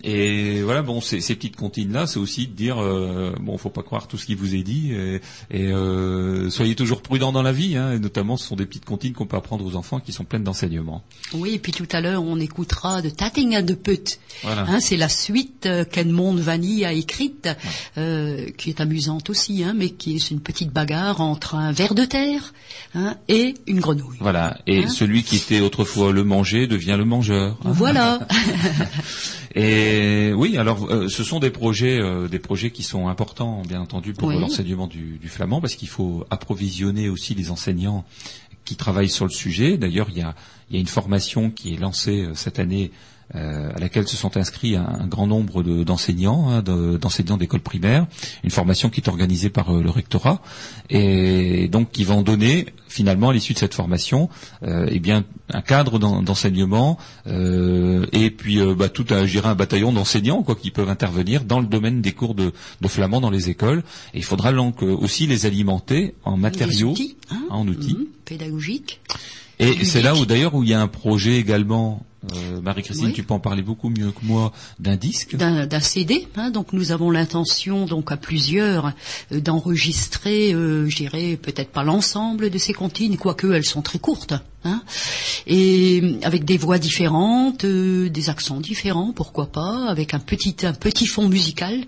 S4: Et
S1: voilà, bon, ces, ces petites comptines là, c'est aussi de dire bon, faut pas croire tout ce qui vous est dit et, et, soyez toujours prudents dans la vie. Hein, et notamment, ce sont des petites comptines qu'on peut apprendre aux enfants qui sont pleines d'enseignements.
S4: Oui, et puis tout à l'heure, on écoutera de Tatting de pute.
S1: Voilà.
S4: Hein, c'est la suite euh, qu'Edmond Vanny a écrite, euh, qui est amusante aussi, hein, mais qui est une petite bagarre entre un ver de terre hein, et une grenouille.
S1: Voilà. Et celui qui était autrefois le manger devient le mangeur.
S4: Voilà. [LAUGHS] [LAUGHS]
S1: Et oui, alors euh, ce sont des projets, euh, des projets qui sont importants, bien entendu, pour
S4: Oui.
S1: l'enseignement du, du flamand, parce qu'il faut approvisionner aussi les enseignants qui travaillent sur le sujet. D'ailleurs, il y a, il y a une formation qui est lancée euh, cette année. Euh, à laquelle se sont inscrits un, un grand nombre de- d'enseignants, hein, de- d'enseignants d'école primaire, une formation qui est organisée par euh, le rectorat, et donc qui vont donner finalement à l'issue de cette formation, euh, eh bien un cadre d'en- d'enseignement euh, et puis euh, bah, tout un, un bataillon d'enseignants quoi qui peuvent intervenir dans le domaine des cours de, de flamand dans les écoles. Et il faudra donc aussi les alimenter en matériaux,
S4: outils, hein,
S1: en outils.
S4: mhm, pédagogiques.
S1: Et c'est là où d'ailleurs où il y a un projet également. Euh, Marie-Christine,
S4: Oui.
S1: tu peux en parler beaucoup mieux que moi d'un disque.
S4: d'un d'un CD. Hein, donc nous avons l'intention, donc à plusieurs, euh, d'enregistrer, euh, je dirais peut-être pas l'ensemble de ces comptines, quoique elles sont très courtes, hein, et euh, avec des voix différentes, euh, des accents différents, pourquoi pas, avec un petit un petit fond musical,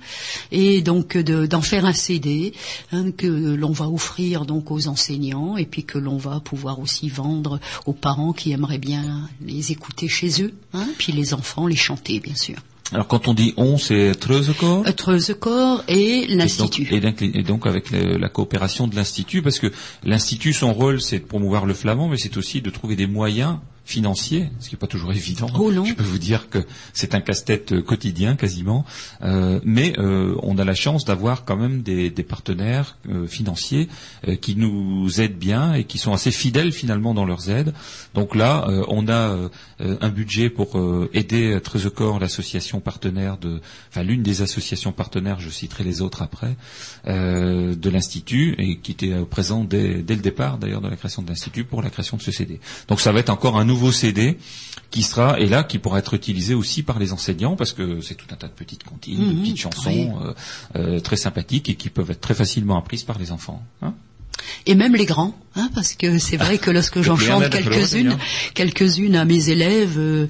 S4: et donc euh, de- d'en faire un CD hein, que l'on va offrir donc aux enseignants, et puis que l'on va pouvoir aussi vendre aux parents qui aimeraient bien les écouter chez eux, hein, puis les enfants les chanter bien sûr.
S1: Alors quand on dit on, c'est Treuzecorps
S4: Treuzecorps et
S1: Et
S4: l'Institut.
S1: et donc, et donc avec le- la coopération de l'Institut, parce que l'Institut, son rôle, c'est de promouvoir le flamand, mais c'est aussi de trouver des moyens financiers, ce qui n'est pas toujours évident.
S4: Oh non.
S1: Je peux vous dire que c'est un casse-tête euh, quotidien quasiment, Euh, mais euh, on a la chance d'avoir quand même des, des partenaires euh, financiers euh, qui nous aident bien et qui sont assez fidèles finalement dans leurs aides. Donc là, euh, on a un budget pour euh, aider Trésor, l'association partenaire de, enfin l'une des associations partenaires, je citerai les autres après, euh, de l'institut et qui était présent dès, dès le départ d'ailleurs de la création de l'institut pour la création de ce CD. Donc ça va être encore un nouveau CD qui sera et là qui pourra être utilisé aussi par les enseignants parce que c'est tout un tas de petites comptines, de
S4: Mhm,
S1: petites chansons
S4: oui.
S1: euh, euh, très sympathiques et qui peuvent être très facilement apprises par les enfants. hein.
S4: Et même les grands, hein, parce que c'est vrai que lorsque [LAUGHS] j'en chante quelques-unes,
S1: heureux,
S4: quelques-unes à mes élèves euh,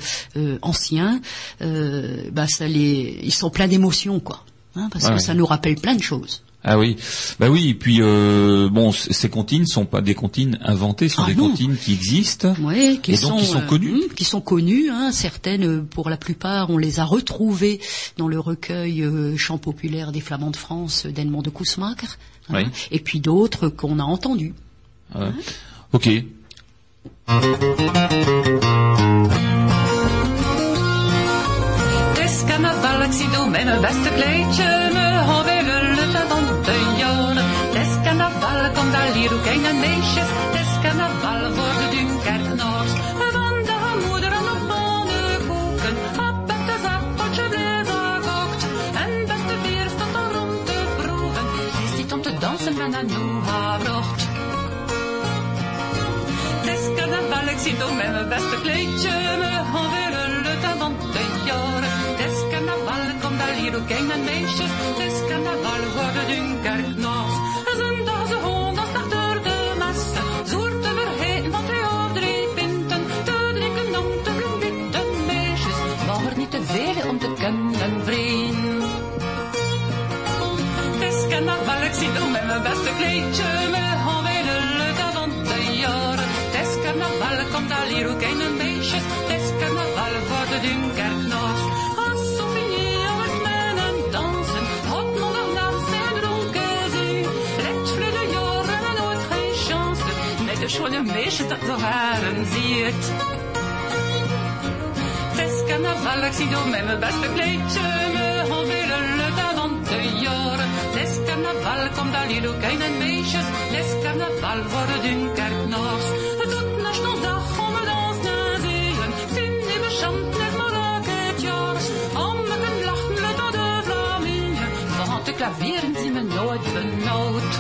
S4: anciens, bah ça les, ils sont pleins d'émotions quoi, hein, parce
S1: Ouais,
S4: que
S1: ouais.
S4: ça nous rappelle plein de choses.
S1: Ah oui, bah oui. Et puis euh, bon, ces comptines sont pas des comptines inventées, ce sont
S4: Ah
S1: des
S4: non.
S1: comptines qui existent.
S4: Ouais, qui
S1: Et donc,
S4: sont,
S1: qui sont
S4: euh,
S1: connues.
S4: qui sont connues. Hein, certaines, euh, pour la plupart, on les a retrouvées dans le recueil euh, Chant populaire des Flamands de France euh, d'Edmond de Kousmaker. hein,
S1: Oui.
S4: Et puis d'autres qu'on a entendues.
S1: Euh, ok.
S2: Hier ook en meisjes. Het is carnaval voor de. Van de moeder en de pannenkoeken, appeltjes, appeltje, blijven gekookt. En beste bier staat er om te proeven. Is niet om te dansen met een noeha-brocht. Het is carnaval, ik door met mijn beste kleedje, mijn handen lutten van de jaren. Het is carnaval, kom daar ook en meisjes. Het is carnaval voor de Dunkerknaars. kleedje me alweer de leuke te de jaren. Het carnaval, komt al hier ook een beestje. Het is carnaval voor de Dunkerknoos. Als Sophie met mannen dansen, hot moeder naast zijn dronken zee. Let vlugge jaren en ooit geen chance, met de schone meisje dat de haren ziet. Des carnaval, ik zie door mijn beste kleedje carnaval, komt daar hier ook een meisjes. Het is carnaval, worden Dunkerque Noors. Het doet nog nog dag om het dans naar zeeën. Zin in mijn chant, les maar ook het jaar. Om met een lachen, le temps de Vlamingen. Want de klavieren zien me nooit benauwd.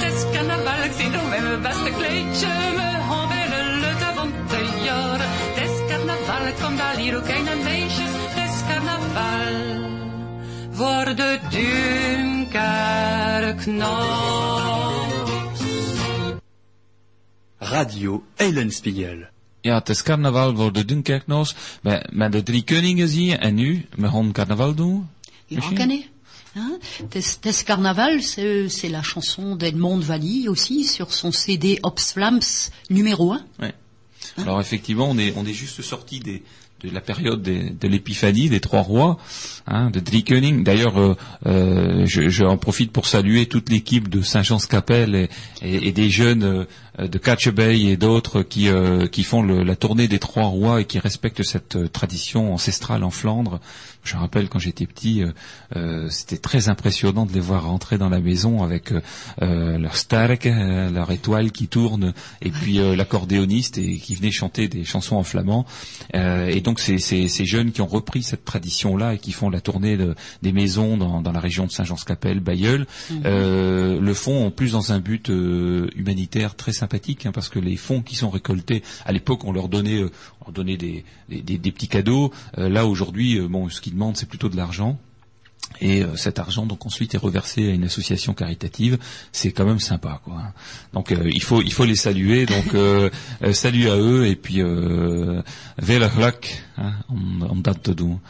S2: Het is carnaval, ik zie door met mijn beste kleedje, me handen le avant de jaren. Het is carnaval, komt daar hier ook een meisjes. Het is carnaval voor de Dunkerque.
S6: Radio Eulenspiegel.
S1: Ja, het is carnaval voor de Dunkerknoos. Met, met de drie koningen zie je. En nu, we gaan carnaval doen.
S4: Ja,
S1: Misschien?
S4: ken je Hein Tes, Tes Carnaval, c'est la chanson d'Edmond Valli aussi sur son CD Ops Flams numéro 1.
S1: Ouais. Alors effectivement, on est, on est juste sorti des, de la période de l'épiphanie des trois rois, hein, de Driekoning. D'ailleurs, euh, euh, je, je en profite pour saluer toute l'équipe de Saint-Jean-Scapelle et, et, et des jeunes euh, de Catchebay et d'autres qui, euh, qui font le- la tournée des trois rois et qui respectent cette euh, tradition ancestrale en Flandre. Je me rappelle quand j'étais petit, euh, euh, c'était très impressionnant de les voir rentrer dans la maison avec euh, leur stark, leur étoile qui tourne, et puis l'accordéoniste et qui venait chanter des chansons en flamand. Euh, et donc c'est c'est- ces jeunes qui ont repris cette tradition-là et qui font la tournée de- des maisons dans, dans la région de Saint-Jean-Scapelle, Bayeul, euh, le font en plus dans un but humanitaire très sympathique, hein, parce que les fonds qui sont récoltés, à l'époque on leur donnait, euh, des petits cadeaux. Euh, là aujourd'hui, euh, bon, ce qu'ils demandent c'est plutôt de l'argent. Et euh, cet argent donc ensuite est reversé à une association caritative. C'est quand même sympa, quoi. hein. Donc euh, il faut il faut les saluer. Donc euh, euh, salut à eux et puis euh, hein, om, om dat te doen.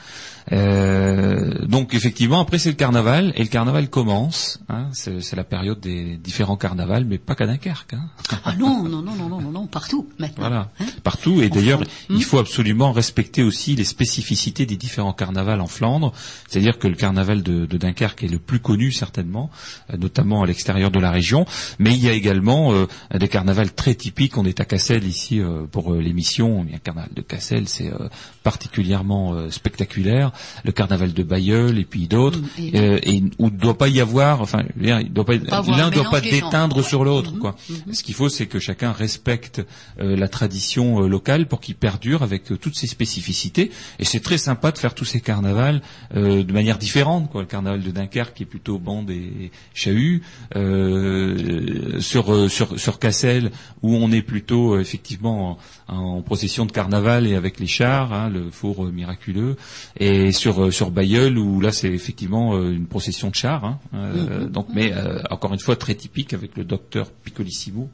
S1: Euh, donc effectivement après c'est le carnaval et le carnaval commence. Hein, c'est la période des différents carnavals, mais pas qu'à Dunkerque. Hein.
S4: Ah non, non, non, non, non, non, partout maintenant.
S1: Voilà,
S4: Hein
S1: partout. Et d'ailleurs, il
S4: Hmm.
S1: faut absolument respecter aussi les spécificités des différents carnavals en Flandre. C'est-à-dire que le carnaval de, de Dunkerque est le plus connu certainement, euh, notamment à l'extérieur de la région. Mais il y a également euh, des carnavals très typiques. On est à Cassel ici euh, pour l'émission. Le carnaval de Cassel, c'est euh, particulièrement spectaculaire. Le carnaval de Bayeul et puis d'autres.
S4: Mm, et-
S1: où ne doit pas y avoir, enfin, doit pas, l'un
S4: un
S1: ne doit pas déteindre
S4: Ouais.
S1: sur l'autre,
S4: Mhm,
S1: quoi.
S4: mhm.
S1: Ce qu'il faut, c'est que chacun respecte la tradition locale pour qu'il perdure avec toutes ses spécificités. Et c'est très sympa de faire tous ces carnavals de manière différente. Quoi. Le carnaval de Dunkerque qui est plutôt bande et chahut, euh, sur euh, sur sur Cassel où on est plutôt euh, effectivement en, en procession de carnaval et avec les chars, hein, le four miraculeux, et sur sur Bayeul où là c'est effectivement une procession de chars. Hein, Donc, mais encore une fois très typique avec le docteur Piccolissimo.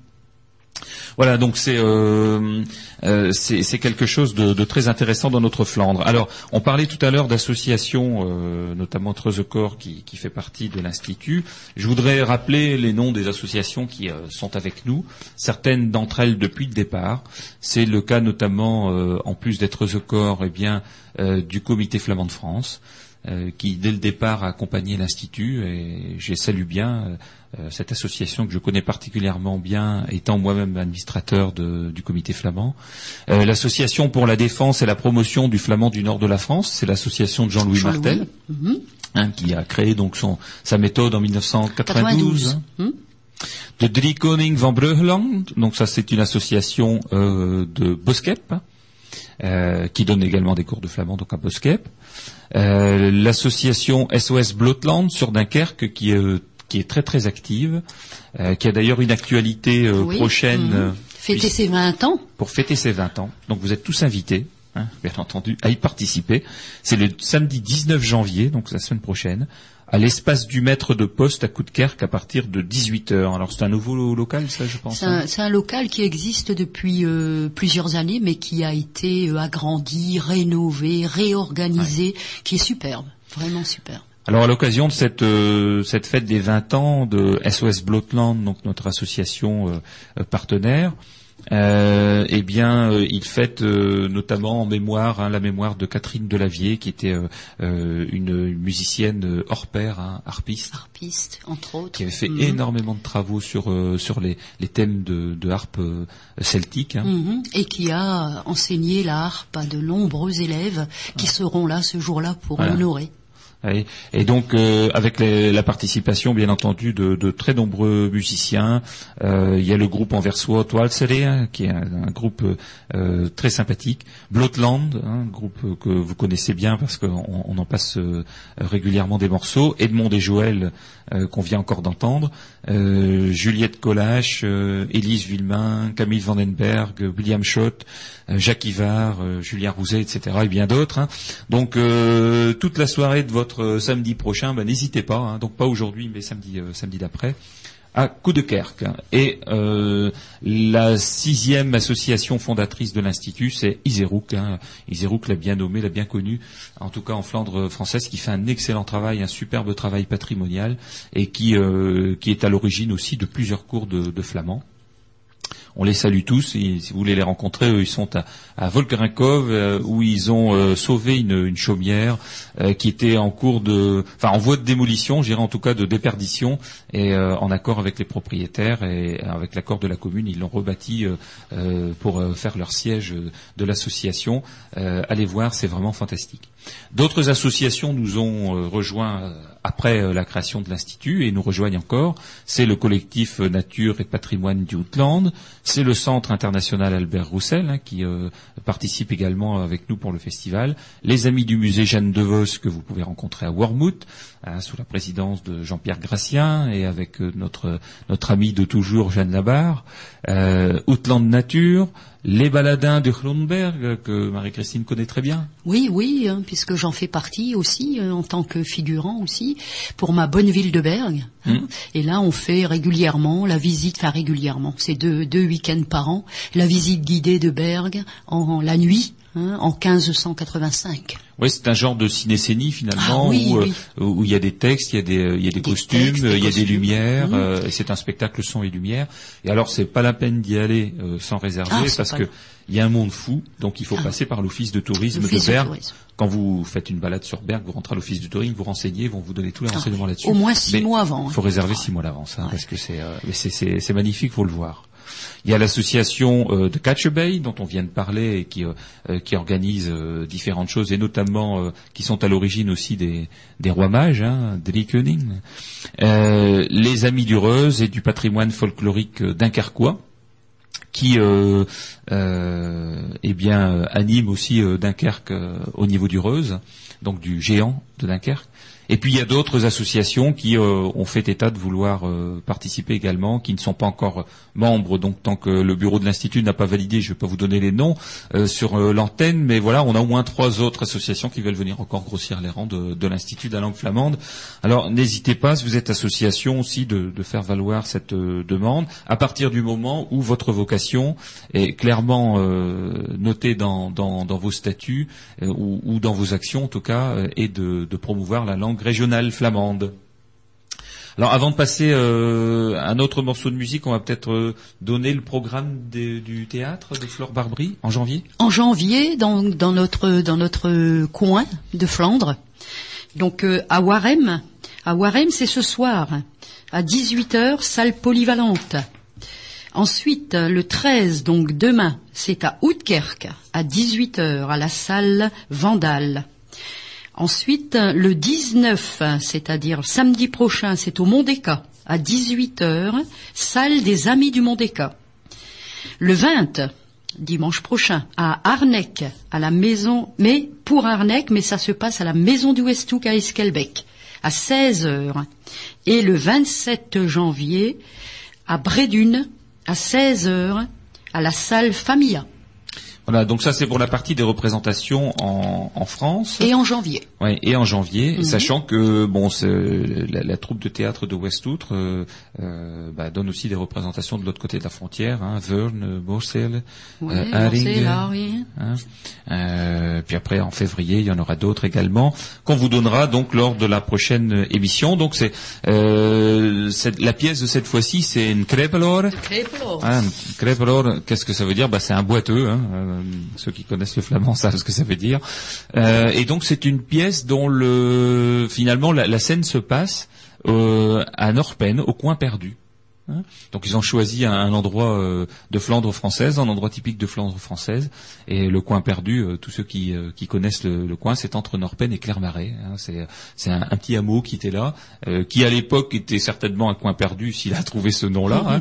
S1: Voilà, donc c'est euh, euh, quelque chose de, très intéressant dans notre Flandre. Alors, on parlait tout à l'heure d'associations, euh, notamment Trezecor qui, qui fait partie de l'institut. Je voudrais rappeler les noms des associations qui euh, sont avec nous. Certaines d'entre elles depuis le départ. C'est le cas notamment, en plus d'être Trezecor, eh bien du Comité flamand de France. Euh, qui dès le départ a accompagné l'institut et je salue bien euh, cette association que je connais particulièrement bien, étant moi-même administrateur de- du comité flamand. Euh, l'association pour la défense et la promotion du flamand du nord de la France, c'est l'association de Jean-Louis. Martel,
S4: Mhm.
S1: hein, qui a créé donc son, sa méthode en 1992.
S4: 92.
S1: hein. De Drie Koning van Breugeland, donc ça c'est une association euh, de Boskep, euh, qui donne également des cours de flamand donc à Boskep. Euh, L'association SOS Blotland sur Dunkerque qui est, euh, qui est très très active, euh, qui a d'ailleurs une actualité euh,
S4: Oui.
S1: prochaine
S4: Mhm. Fêter ses 20 ans.
S1: pour fêter ses 20 ans. Donc vous êtes tous invités, hein, bien entendu, à y participer. C'est le samedi 19 janvier, donc la semaine prochaine, à l'espace du maître de poste à Coudekerque à partir de 18h. Alors c'est un nouveau lo- local, ça, je pense.
S4: C'est un, local qui existe depuis euh, plusieurs années, mais qui a été euh, agrandi, rénové, réorganisé, qui est superbe, vraiment superbe.
S1: Alors à l'occasion de cette euh, cette fête des 20 ans de SOS Blotland, donc notre association partenaire, Euh, eh bien, euh, il fête euh, notamment en mémoire hein, la mémoire de Catherine Delavier, qui était une musicienne hors pair, hein, harpiste,
S4: Harpiste, entre autres.
S1: qui avait fait
S4: Mhm.
S1: énormément de travaux sur sur les, les thèmes de, de harpe celtique. hein.
S4: Mhm. Et qui a enseigné la harpe à de nombreux élèves qui seront là ce jour-là pour
S1: Voilà. Oui. Et donc euh, avec les- la participation bien entendu de, de très nombreux musiciens, euh, il y a le groupe anversois Toalsere, hein, qui est un, un groupe euh, très sympathique, Blotland, hein, un groupe que vous connaissez bien parce qu'on on en passe euh, régulièrement des morceaux, Edmond et Joël euh, qu'on vient encore d'entendre, euh, Juliette Collache, Élise Villemain, Camille Vandenberg, William Schott, Jacques Ivard, Julien Rouzet, etc. et bien d'autres. hein. Donc toute la soirée de votre euh, samedi prochain, ben, n'hésitez pas, hein, donc pas aujourd'hui mais samedi, euh, d'après, à Coup de Kerk. Et euh, la sixième association fondatrice de l'Institut, c'est Iserouk. Hein. Iserouk l'a bien nommé, l'a bien connu, en tout cas en Flandre française, qui fait un excellent travail, un superbe travail patrimonial, et qui, qui est à l'origine aussi de plusieurs cours de, de flamand. On les salue tous. Si vous voulez les rencontrer, eux, ils sont à, Volkerinkov, euh, où ils ont euh, sauvé une, chaumière euh, qui était en cours de, enfin en voie de démolition, j'irais en tout cas de déperdition, et en accord avec les propriétaires et avec l'accord de la commune, ils l'ont rebâti pour faire leur siège de l'association. Allez voir, c'est vraiment fantastique. D'autres associations nous ont rejoints après euh, la création de l'Institut et nous rejoignent encore. C'est le collectif euh, Nature et Patrimoine du Outland, c'est le Centre international Albert Roussel hein, qui euh, participe également avec nous pour le festival, les amis du musée Jeanne de Vos que vous pouvez rencontrer à Wormwood, hein, sous la présidence de Jean-Pierre Gracien et avec notre, notre ami de toujours Jeanne Labarre, euh, Outland Nature, les baladins de Kronberg euh, que Marie-Christine connaît très bien.
S4: Oui, oui, hein, puisque j'en fais partie aussi, euh, en tant que figurant aussi, pour ma bonne ville de Bergue. hein. Et là, on fait régulièrement la visite, enfin régulièrement, c'est deux, deux week-ends par an, la visite guidée de Bergue en, la nuit, hein, en 1585.
S1: Oui, c'est un genre de cinécénie finalement
S4: Ah oui,
S1: où, euh,
S4: oui.
S1: où il y a des textes, il y a des, euh, il y a des,
S4: Des
S1: costumes,
S4: textes, des
S1: il y a des
S4: costumes.
S1: lumières. Euh, et c'est un spectacle son et lumière. Et alors, c'est pas la peine d'y aller euh, sans réserver
S4: Ah,
S1: parce que il y a un monde fou. Donc, il faut
S4: Ah.
S1: passer par l'office de tourisme de
S4: de tourisme.
S1: Quand vous faites une balade sur Bergue, vous rentrez à l'office du tourisme, vous renseignez, ils vont vous donner tous les renseignements là-dessus.
S4: Au moins six
S1: Mais
S4: mois avant.
S1: Il
S4: hein.
S1: faut réserver six mois à l'avance, hein, parce que c'est, euh, magnifique, faut le voir. Il y a l'association euh, de Catch Bay dont on vient de parler et qui, euh, euh, organise différentes choses et notamment qui sont à l'origine aussi des, des rois mages, hein, des les Amis du Reuse et du patrimoine folklorique dunkerquois qui euh, eh bien anime aussi Dunkerque au niveau du Reuse, donc du géant de Dunkerque. Et puis il y a d'autres associations qui euh, ont fait état de vouloir euh, participer également, qui ne sont pas encore membres, donc tant que le bureau de l'institut n'a pas validé, je ne vais pas vous donner les noms euh, sur l'antenne, mais voilà, on a au moins trois autres associations qui veulent venir encore grossir les rangs de, l'institut de la langue flamande. Alors n'hésitez pas, si vous êtes association aussi, de, faire valoir cette demande. À partir du moment où votre vocation est clairement notée dans, vos statuts ou, dans vos actions en tout cas, et de, de promouvoir la langue régionale flamande. Alors avant de passer euh, à un autre morceau de musique, on va peut-être euh, donner le programme du théâtre de Flore Barbry en janvier.
S4: En janvier, dans, dans notre dans notre coin de Flandre, donc euh, à Warem, à Warem, c'est ce soir à 18h, salle polyvalente. Ensuite, le 13, donc demain, c'est à Outkerk, à 18h, à la salle Vandale. Ensuite, le 19, c'est-à-dire samedi prochain, c'est au Mondéca, à 18h, salle des Amis du Mondéca. Le 20, dimanche prochain, à Arnec, à la maison, mais pour Arnec, mais ça se passe à la maison du Westhoek à Eskelbeck, à 16h. Et le 27 janvier, à Brédune, à 16h, à la salle Familla.
S1: Voilà, donc ça c'est pour la partie des représentations en, en France.
S4: Et en janvier.
S1: Ouais, et en janvier,
S4: Mhm.
S1: sachant que bon, la, la troupe de théâtre de Westoutre euh, euh, bah, donne aussi des représentations de l'autre côté de la frontière, hein, Vern, Borsel,
S4: Ouais,
S1: euh, Haring,
S4: là, oui.
S1: hein. Euh, puis après en février, il y en aura d'autres également qu'on vous donnera donc lors de la prochaine émission. Donc c'est euh, la pièce de cette fois-ci, c'est une crépelor.
S4: Crépelor.
S1: Ah, crépelor, qu'est-ce que ça veut dire? Bah, C'est un boiteux. Hein. Euh, ceux qui connaissent le flamand savent ce que ça veut dire. Euh, et donc c'est une pièce dont le finalement la, scène se passe euh, à Norpen, au coin perdu. Hein. Donc ils ont choisi un, un endroit euh, de Flandre française, un endroit typique de Flandre française, et le coin perdu. euh, tous ceux qui, euh, qui connaissent le, le coin, c'est entre Norpen et Clermarais. hein. c'est un, un petit hameau qui était là, qui à l'époque était certainement un coin perdu s'il a trouvé ce nom-là,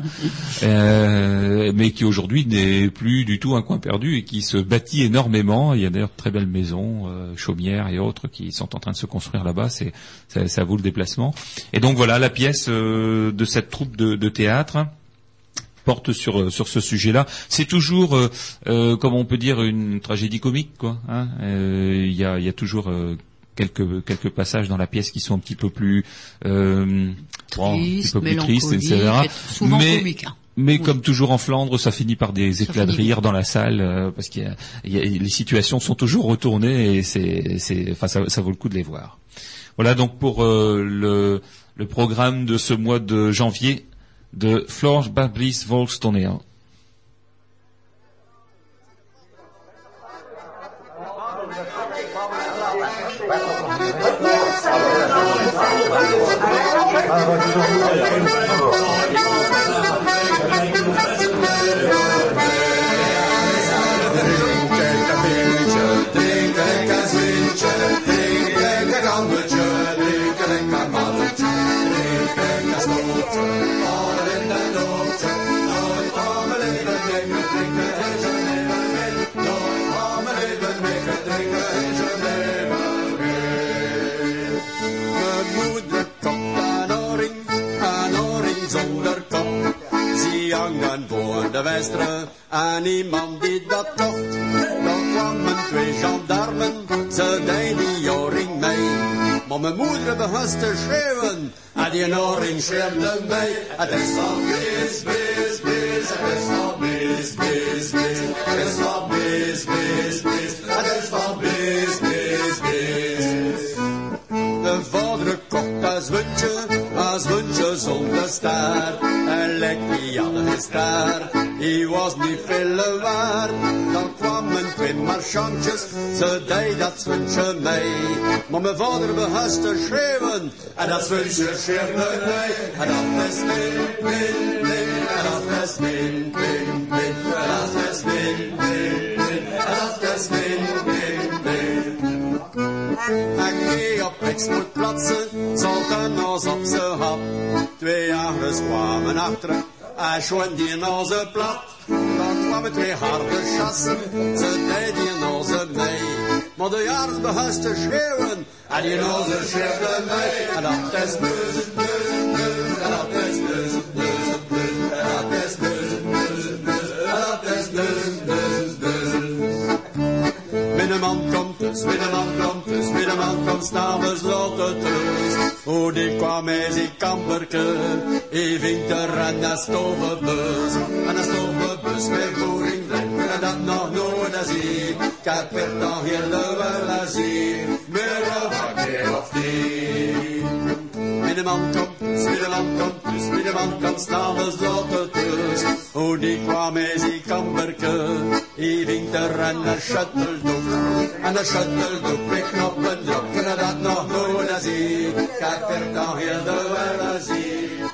S1: hein. [LAUGHS] Mais qui aujourd'hui n'est plus du tout un coin perdu et qui se bâtit énormément. Il y a d'ailleurs de très belles maisons, chaumières et autres qui sont en train de se construire là-bas. C'est ça, ça vaut le déplacement. Et donc voilà la pièce de cette troupe de, de théâtre porte sur euh, sur ce sujet-là. C'est toujours, euh, euh, comme on peut dire, une tragédie comique, quoi. hein. Euh, Il y, a, y a toujours quelques quelques passages dans la pièce qui sont un petit peu plus bon, un petit
S4: Triste,
S1: peu plus tristes, etc.
S4: souvent
S1: Mais
S4: comique. hein.
S1: mais
S4: Oui.
S1: comme toujours en Flandre, ça finit par des éclats de rire dans la salle euh, parce a- les situations sont toujours retournées et c'est, c'est, enfin, ça, ça vaut le coup de les voir. Voilà donc pour euh, le, le programme de ce mois de janvier de Florence Babris Volkstoneel.
S7: Voor de westeren en iemand die dat kocht. Dan kwamen twee gendarmen, ze deden die oring mee. Maar mijn moeder begon te schreeuwen, en die oring schreeuwde mee. Het is van bis, bis, bis, het is van bis, bis, bis. Het is van bis, bis, bis, het is bis, bis, een zwuntje, een zwuntje zonder staart. En lek die had een staart, die was niet veel waard. Dan kwamen twee marchantjes, ze deed dat zwuntje mee. Maar mijn vader begon te schreeuwen, en dat zwuntje schreeuwde mee. En dat is min, min, min, en dat is min, min, min. En dat is min, min, min, en dat is min, min. En ging op exportplaatsen, zat ons op z'n hap. Twee jagers kwamen achter, en schoen die onze plat. Dan kwamen twee harde chassen, ze deden onze mee. Maar de jagers te schreeuwen, en die onze schreeuwden mee. En dat is beuze, beuze, beuze, en dat is. En dat is beuze, beuze, beuze, en dat is. Binnenman komt dus, binnenman komt dus, binnenman komt staan we sloten thuis. Hoe die kwam hij zijn kamperke, hij vindt er en een stovenbus. En een stovenbus met voering drinken en dat nog nooit als ik. Ik heb het nog heel wel als ik, meer of een keer of tien. Komt komt die kwam en een. En een met knoppen dat nog nooit heel.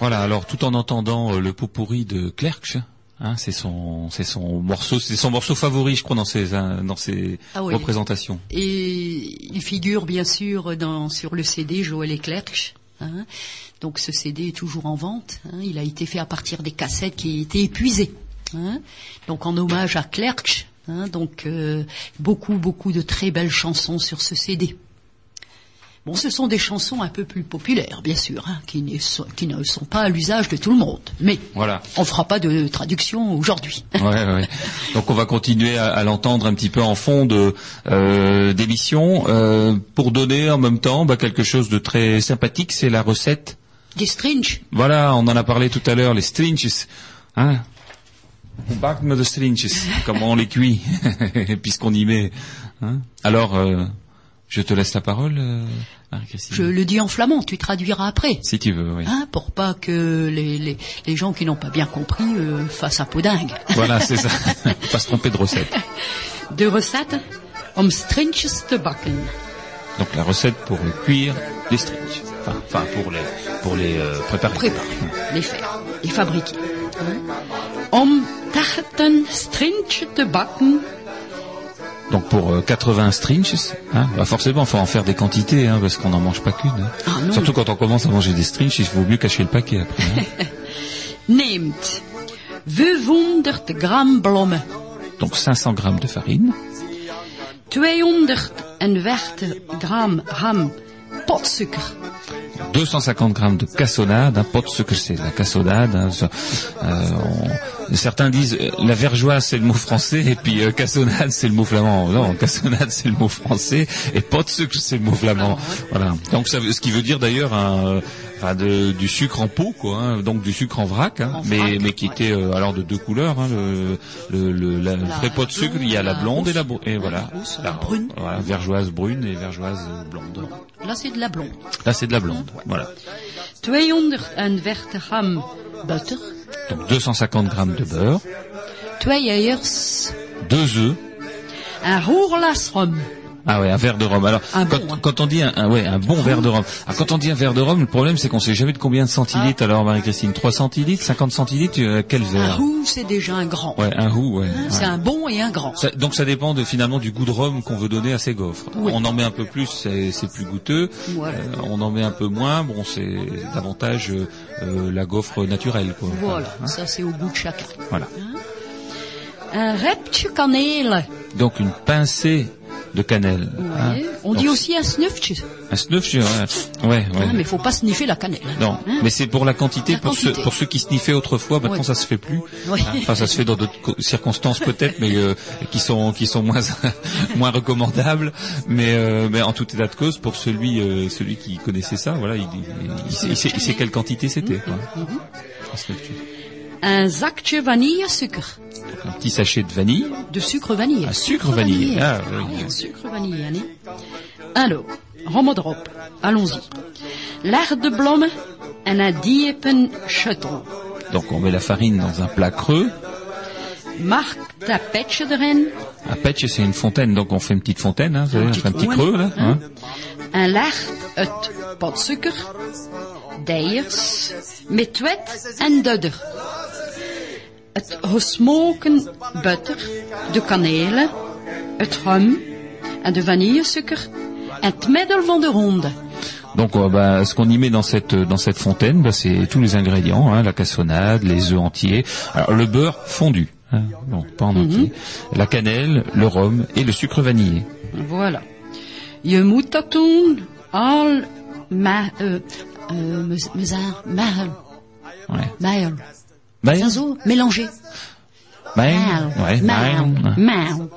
S1: Voilà, alors tout en entendant euh, le pot pourri de Clerc, hein, c'est son, c'est son morceau, c'est son morceau favori, je crois, dans ses, hein, dans ses
S4: Ah oui.
S1: représentations.
S4: Et il figure bien sûr dans, sur le CD Joël et Clerc. Hein. Donc ce CD est toujours en vente. hein. Il a été fait à partir des cassettes qui étaient épuisées. hein. Donc en hommage à Clerc. hein. Donc euh, beaucoup, beaucoup de très belles chansons sur ce CD. Bon, ce sont des chansons un peu plus populaires, bien sûr, hein, qui, ne sont, qui ne sont pas à l'usage de tout le monde. Mais
S1: Voilà.
S4: on fera pas de traduction aujourd'hui.
S1: Ouais, ouais. [LAUGHS] Donc on va continuer à, à l'entendre un petit peu en fond de euh, d'émission euh, pour donner en même temps bah, quelque chose de très sympathique. C'est la recette.
S4: Des stringes.
S1: Voilà, on en a parlé tout à l'heure, les stringes. Hein on de stringes. [LAUGHS] Comment on les cuit [LAUGHS] puisqu'on y met. hein. Alors, euh, je te laisse la parole, euh, Marie-Christine.
S4: Je le dis en flamand, tu traduiras après.
S1: Si tu veux, oui.
S4: Hein, pour pas que les, les, les gens qui n'ont pas bien compris euh, fassent un peu dingue.
S1: Voilà, c'est ça. [LAUGHS] Faut pas se tromper de recette.
S4: De recettes om stringes te bakken.
S1: Donc la recette pour cuire les stringes. Enfin, enfin pour les pour les euh, préparer.
S4: Préparer, les faire, les fabriquer. Om tachten stringes te bakken,
S1: Donc pour euh, 80 stringes, hein, bah forcément, faut en faire des quantités, hein, parce qu'on n'en mange pas qu'une. hein.
S4: Ah.
S1: Surtout quand on commence à manger des stringes, il vaut mieux cacher le paquet après. hein. [LAUGHS]
S4: neemt 200 gram blomme,
S1: Donc 500 grammes de farine,
S4: 240 gram ham potsuiker,
S1: 250 grammes de cassonade, un pot de sucre, c'est la cassonade. hein, euh, certains disent euh, la vergeoise c'est le mot français et puis euh, cassonade c'est le mot flamand. Non, cassonade c'est le mot français et pot de sucre c'est le mot flamand. Voilà. Donc ça, ce qui veut dire d'ailleurs un, enfin, de- du sucre en pot, quoi. hein, donc du sucre en vrac, hein,
S4: En
S1: mais
S4: vrac.
S1: mais qui était euh, alors de deux couleurs. Hein, le, le, le- la- le
S4: La
S1: vrai pot de sucre, il y a la
S4: blonde,
S1: blonde et la
S4: la
S1: brune. Et voilà,
S4: rousse, la brune.
S1: Voilà, vergeoise brune et vergeoise euh, blonde.
S4: là c'est de la blonde.
S1: Là c'est de la blonde. Voilà.
S4: 240 gram butter,
S1: Donc 250 grammes de beurre,
S4: 2 eiers,
S1: deux œufs.
S4: un roerlas rhum,
S1: Ah ouais, un verre de rhum. Alors,
S4: Un
S1: quand,
S4: bon, hein.
S1: quand on dit un, un- ouais, un bon verre de rhum. Alors, quand on dit un verre de rhum, le problème c'est qu'on sait jamais de combien de centilitres. Alors, Marie-Christine, 3 centilitres, 50 centilitres, euh, quel
S4: un
S1: verre
S4: roux c'est déjà un grand.
S1: Ouais, un roux, ouais.
S4: C'est
S1: ouais.
S4: un bon et un grand.
S1: Ça- donc ça dépend de, finalement du goût de rhum qu'on veut donner à ces gaufres.
S4: Oui.
S1: On en met un peu plus, c'est c'est plus goûteux.
S4: Voilà.
S1: Euh, on en met un peu moins, bon, c'est davantage euh, la gaufre naturelle, quoi.
S4: Voilà,
S1: Hein,
S4: ça c'est au goût de chacun.
S1: voilà.
S4: Un reptje kaneel.
S1: Donc une pincée de cannelle. hein.
S4: Ouais. On
S1: Donc,
S4: dit aussi un snuffje.
S1: un snuff, ouais, ouais, ouais.
S4: Hein, mais faut pas sniffer la cannelle.
S1: Non,
S4: Hein
S1: mais c'est pour la quantité,
S4: La
S1: pour,
S4: quantité.
S1: Ceux, pour ceux qui sniffaient autrefois, maintenant
S4: Oui.
S1: ça se fait plus. Hein, Enfin, ça se fait dans d'autres co- circonstances peut-être, mais euh, qui sont qui sont moins [LAUGHS] moins recommandables. Mais euh, mais en tout état de cause, pour celui euh, celui qui connaissait ça, voilà, il, il, il sait, il sait- il sait quelle quantité c'était. snuff.
S4: Un zakje vanillesuiker.
S1: Donc, un petit sachet de vanille,
S4: De sucre vanille.
S1: un sucre vanillé. Ah, oui.
S4: Ah, un sucre vanille, Annie. Alors, rommodrop. Allons-y. L'air de blomme en een diepen.
S1: Donc on met la farine dans un plat creux.
S4: Mark ta petje erin.
S1: Un patch, c'est une fontaine, donc on fait une petite fontaine, hein,
S4: Un petit
S1: un petit creux là.
S4: hein.
S1: hein.
S4: En legt het potsuiker, deiers, met wet en dudder. Het gesmoken butter, de kanelen, het rum en de vanillesuiker en het middel van de ronde.
S1: Donc, euh, bah, ce qu'on y met dans cette dans cette fontaine, bah, c'est tous les ingrédients, hein, la cassonade, les œufs entiers, alors le beurre fondu, hein, non, pas en entier, la cannelle, le rhum et le sucre vanillé.
S4: Voilà. Je moet dat doen al ma, uh, uh, mezar, mahel,
S1: Ouais. bah,
S4: Maal,
S1: ouais,
S4: maal,
S1: bah,
S4: maal.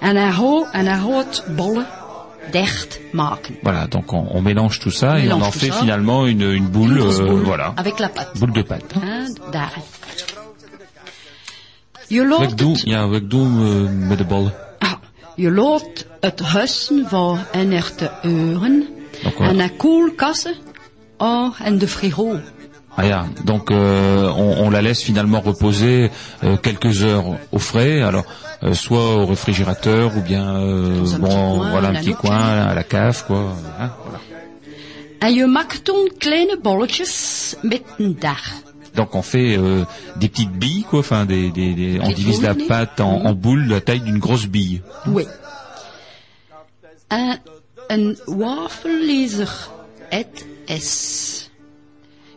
S4: En een, ho en.
S1: Voilà, donc on, on mélange tout ça et on en fait
S4: ça.
S1: finalement une, une boule,
S4: Une grosse
S1: euh,
S4: boule
S1: voilà,
S4: Avec la pâte.
S1: boule de pâte.
S4: Hein,
S1: ja, avec d'où? euh, met de
S4: ah, je het hussen van een echte en een koelkassen oh, en de frigo.
S1: Ah, ja. Donc euh, on, on la laisse finalement reposer euh, quelques heures au frais, alors euh, soit au réfrigérateur ou bien euh,
S4: un
S1: bon
S4: coin,
S1: voilà un petit coin à la cave quoi. hein, voilà. Donc on fait euh, des petites billes quoi, enfin des, des, des- on divise la pâte en, en boules de la taille d'une grosse bille.
S4: Oui. En een wafellezer het is.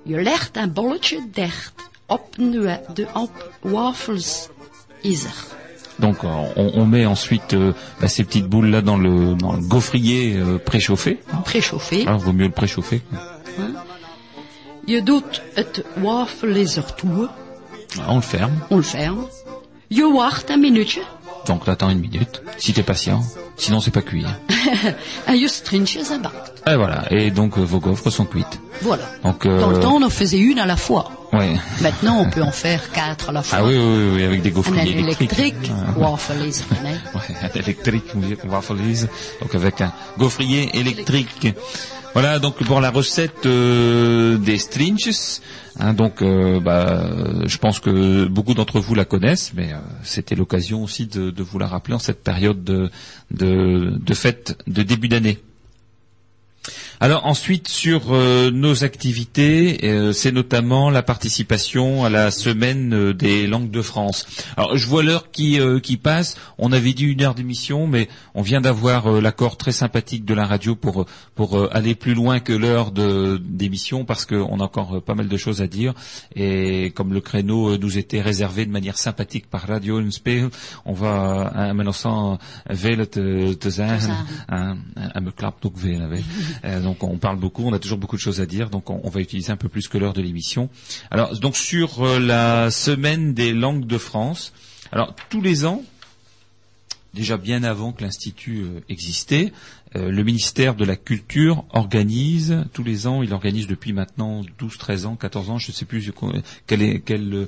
S4: Je legt een bolletje dicht op de, de op wafels is er.
S1: Donc euh, on, on met ensuite euh, bah, ces petites boules là dans le, dans le gaufrier euh, préchauffé.
S4: Préchauffé.
S1: Ah, vaut mieux le préchauffer.
S4: Je doet het wafelijzer toe.
S1: Ah, On le ferme.
S4: On le ferme. Je wacht een minuutje.
S1: Donc t'attends une minute, si t'es patient. Sinon c'est pas cuit. hein. [LAUGHS] Et voilà. Et donc euh, vos gaufres sont cuites.
S4: Voilà.
S1: Donc euh,
S4: Dans le temps, on en faisait une à la fois.
S1: ouais.
S4: Maintenant, on peut en [LAUGHS] faire quatre à la fois.
S1: Ah oui, oui, oui, avec des gaufriers électriques.
S4: électrique,
S1: Ah,
S4: hè. [LAUGHS]
S1: Ouais, un électrique, waffles, donc avec un gaufrier électrique. Voilà donc pour la recette euh, des strinches. Hein, donc, euh, bah, je pense que beaucoup d'entre vous la connaissent, mais euh, c'était l'occasion aussi de, de vous la rappeler en cette période de, de, de fête de début d'année. Alors ensuite sur euh, nos activités, euh, c'est notamment la participation à la semaine euh, des langues de France. Alors je vois l'heure qui euh, qui passe. On avait dit une heure d'émission, mais on vient d'avoir euh, l'accord très sympathique de la radio pour pour aller plus loin que l'heure d'émission parce qu'on a encore pas mal de choses à dire. Et comme le créneau nous était réservé de manière sympathique par Radio Unspeel, on va te, te zijn.
S4: zeggen.
S1: Hein, me clappe donc veel, [LAUGHS] hè. Euh, donc on parle beaucoup, on a toujours beaucoup de choses à dire, donc on, va utiliser un peu plus que l'heure de l'émission. Alors donc sur euh, la semaine des langues de France, alors tous les ans, déjà bien avant que l'institut euh, existait, le ministère de la Culture organise tous les ans, il organise depuis maintenant 12, 13 ans, 14 ans, je ne sais plus quel est quel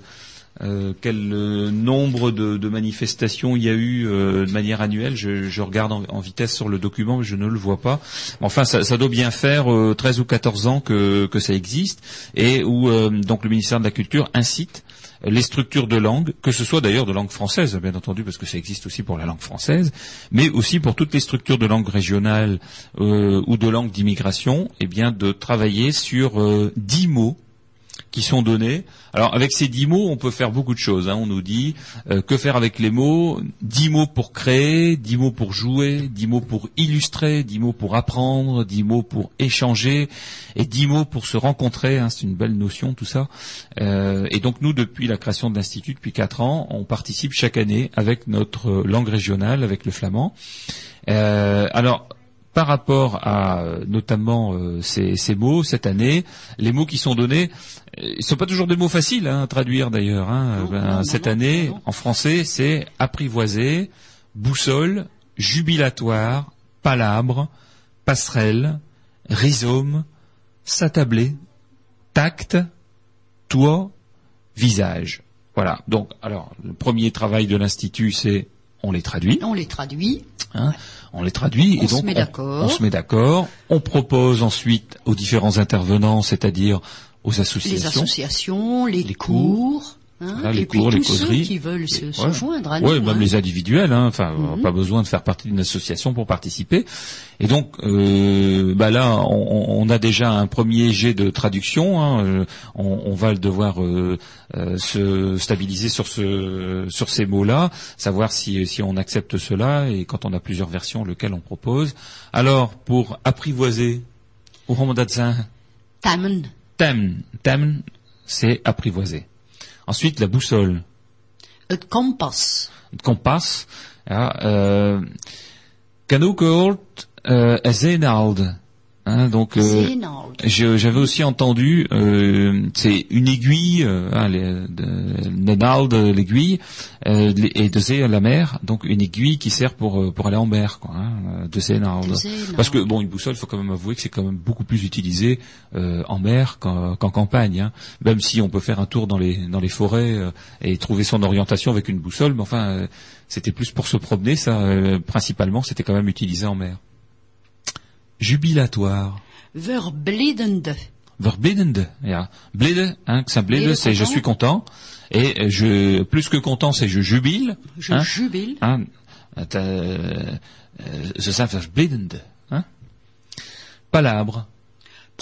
S1: euh, euh, quel euh, nombre de, de manifestations il y a eu euh, de manière annuelle? Je, je regarde en, en vitesse sur le document, mais je ne le vois pas. Enfin, ça, ça doit bien faire euh, 13 ou 14 ans que, que ça existe, et où euh, donc le ministère de la Culture incite les structures de langue, que ce soit d'ailleurs de langue française, bien entendu, parce que ça existe aussi pour la langue française, mais aussi pour toutes les structures de langue régionale euh, ou de langue d'immigration, eh bien de travailler sur euh, 10 mots qui sont donnés. Alors avec ces dix mots, on peut faire beaucoup de choses. hein. On nous dit euh, que faire avec les mots? Dix mots pour créer, dix mots pour jouer, dix mots pour illustrer, dix mots pour apprendre, dix mots pour échanger, et dix mots pour se rencontrer. hein. C'est une belle notion tout ça. Euh, et donc nous, depuis la création de l'institut, depuis quatre ans, on participe chaque année avec notre langue régionale, avec le flamand. Euh, alors par rapport à notamment euh, ces, ces mots cette année, les mots qui sont donnés, ils sont pas toujours des mots faciles hein, à traduire d'ailleurs. hein. Ben, cette
S4: non,
S1: année,
S4: non.
S1: en français, c'est apprivoiser, boussole, jubilatoire, palabre, passerelle, rhizome, s'attabler, tact, toit, visage. Voilà. Donc, alors, le premier travail de l'institut, c'est on les traduit.
S4: On les traduit.
S1: Hein, on les traduit
S4: On
S1: et
S4: se
S1: donc
S4: met d'accord.
S1: on se met d'accord. On propose ensuite aux différents intervenants, c'est-à-dire aux
S4: Les
S1: associations,
S4: associations, les,
S1: Les cours.
S4: cours. hein,
S1: Voilà, les
S4: et puis
S1: cours, les
S4: tous ceux
S1: causeries.
S4: qui veulent se, se
S1: Ouais.
S4: joindre à nous.
S1: Ouais, même
S4: hein.
S1: les individuels. Hein, enfin, on n'a pas besoin de faire partie d'une association pour participer. Et donc, euh, bah là, on, on a déjà un premier jet de traduction. hein, euh, on, on va devoir euh, euh, se stabiliser sur ce sur ces mots-là, savoir si si on accepte cela et quand on a plusieurs versions, lequel on propose. Alors, pour apprivoiser, au Thème, c'est apprivoiser. Ensuite, la boussole.
S4: Het kompas.
S1: het kompas. Ja, uh, gehoord uh, een zeenaalde. Hein, donc, euh, j'avais aussi entendu, euh, c'est une aiguille, euh, de, de naald, l'aiguille, euh, et de zee, la mer, donc une aiguille qui sert pour euh, pour aller en mer, quoi, hein, de zeenaald. Parce que bon, une boussole, il faut quand même avouer que c'est quand même beaucoup plus utilisé euh, en mer qu'en campagne. hein. Même si on peut faire un tour dans les dans les forêts euh, et trouver son orientation avec une boussole, mais enfin, euh, c'était plus pour se promener, ça. euh, principalement, c'était quand même utilisé en mer. Jubilatoire.
S4: Verblidende.
S1: Verbindende, ja. Blede, hein, que ça Blede, c'est je suis content. Et euh, je, plus que content, c'est je jubile.
S4: Je
S1: hein.
S4: jubile.
S1: Hein, euh, euh, ze zijn verbindende. Hein. Palabre.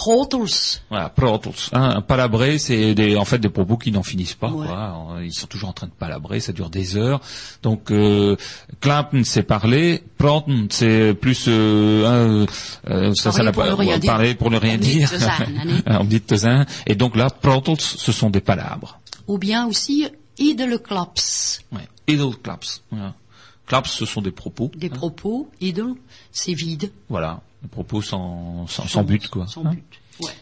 S4: Protels.
S1: Voilà, protels. Hein, un palabré, c'est des, en fait des propos qui n'en finissent pas.
S4: Ouais.
S1: quoi. Ils sont toujours en train de palabrer, ça dure des heures. Donc, euh, c'est parler. Praten, c'est plus... Euh, hein, euh, ça, ça
S4: pour
S1: pas
S4: ne rien dire.
S1: parler pour ne rien
S4: On
S1: dire.
S4: hein,
S1: On dit te zijn. Et donc là, protels, ce sont des palabres.
S4: Ou bien aussi idele klaps.
S1: Ouais. Edelklaps. Voilà. Claps, ce sont des propos.
S4: Des
S1: hein.
S4: propos, idle, c'est vide.
S1: Voilà, des propos sans, sans, sans but, quoi.
S4: Sans
S1: hein.
S4: but. Ouais.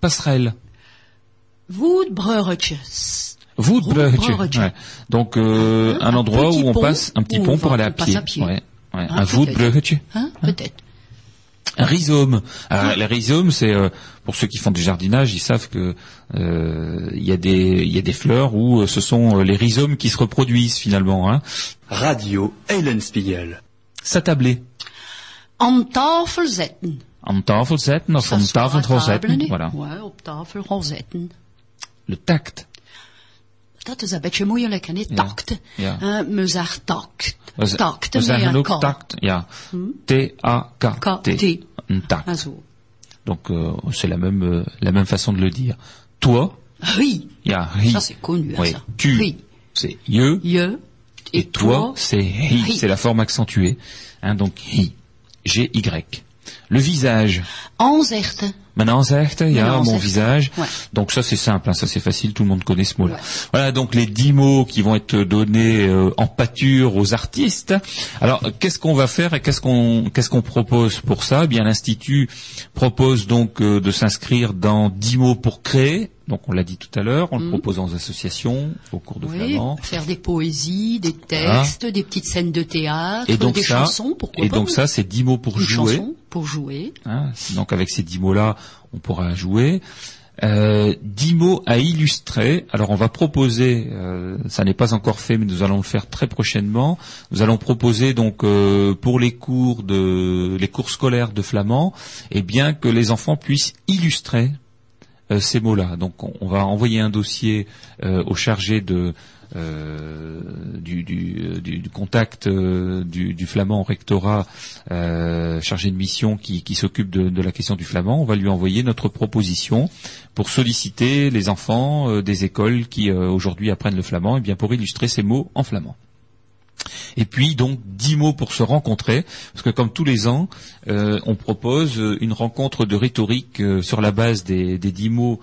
S1: Passerelle. Ouais. Donc euh,
S4: Un
S1: un endroit où on passe un petit pont
S4: on
S1: pour aller à pied.
S4: à pied.
S1: Ouais. Ouais.
S4: Hein,
S1: un. Woodbrugge.
S4: Hein, peut-être.
S1: Un rhizome. Alors, les rhizomes, c'est euh, pour ceux qui font du jardinage, ils savent que euh, il y a des il y a des fleurs où euh, ce sont euh, les rhizomes qui se reproduisent finalement. Hein.
S6: Radio Eulenspiegel.
S1: S'attabler.
S4: Aan tafel zetten.
S1: Aan tafel zetten of aan zetten. Voilà.
S4: Ouais, op tafel gaan zetten.
S1: Le tact.
S4: Dat is een beetje moeilijk, hè?
S1: Ja.
S4: Tact.
S1: Ja.
S4: Me zegt tact.
S1: We,
S4: Tact,
S1: we
S4: met
S1: zeggen ook tact. Ja. T-A-K-T. Een tact.
S4: Ah.
S1: Donc euh, c'est la même euh, la même façon de le dire. Toi, ri.
S4: Ça, c'est connu, hein,
S1: Oui.
S4: ça.
S1: Tu, c'est je.
S4: Je.
S1: Et, toi, c'est hi.
S4: hi.
S1: C'est la forme accentuée. Hein, donc hi. G-Y. Le visage.
S4: Aanzichten.
S1: Mijn aanzicht, ja, mon visage.
S4: Ouais.
S1: Donc ça c'est simple, hein, ça c'est facile, tout le monde connaît ce mot-là.
S4: Ouais.
S1: Voilà donc les dix mots qui vont être donnés euh, en pâture aux artistes. Alors qu'est-ce qu'on va faire et qu'est-ce qu'on qu'est-ce qu'on propose pour ça? Eh Bien l'institut propose donc euh, de s'inscrire dans dix mots pour créer. Donc on l'a dit tout à l'heure, on le propose aux associations, au cours de
S4: Oui,
S1: flamand.
S4: faire des poésies, des textes, des petites scènes de théâtre,
S1: Et donc
S4: des
S1: ça,
S4: chansons, pourquoi
S1: et
S4: pas
S1: donc ça c'est dix mots pour
S4: Une
S1: jouer.
S4: pour jouer.
S1: Hein, donc avec ces dix mots-là, on pourra jouer. Euh, dix mots à illustrer. Alors on va proposer, euh, ça n'est pas encore fait, mais nous allons le faire très prochainement. Nous allons proposer donc euh, pour les cours de les cours scolaires de flamand, et bien que les enfants puissent illustrer ces mots-là. Donc on, va envoyer un dossier euh, au chargé euh, du, du, euh, du- contact euh, du, flamand au rectorat euh, chargé de mission qui, s'occupe de, de la question du flamand. On va lui envoyer notre proposition pour solliciter les enfants euh, des écoles qui euh, aujourd'hui apprennent le flamand, et bien pour illustrer ces mots en flamand. Et puis donc dix mots pour se rencontrer, parce que comme tous les ans, euh, on propose une rencontre de rhétorique euh, sur la base des, des dix mots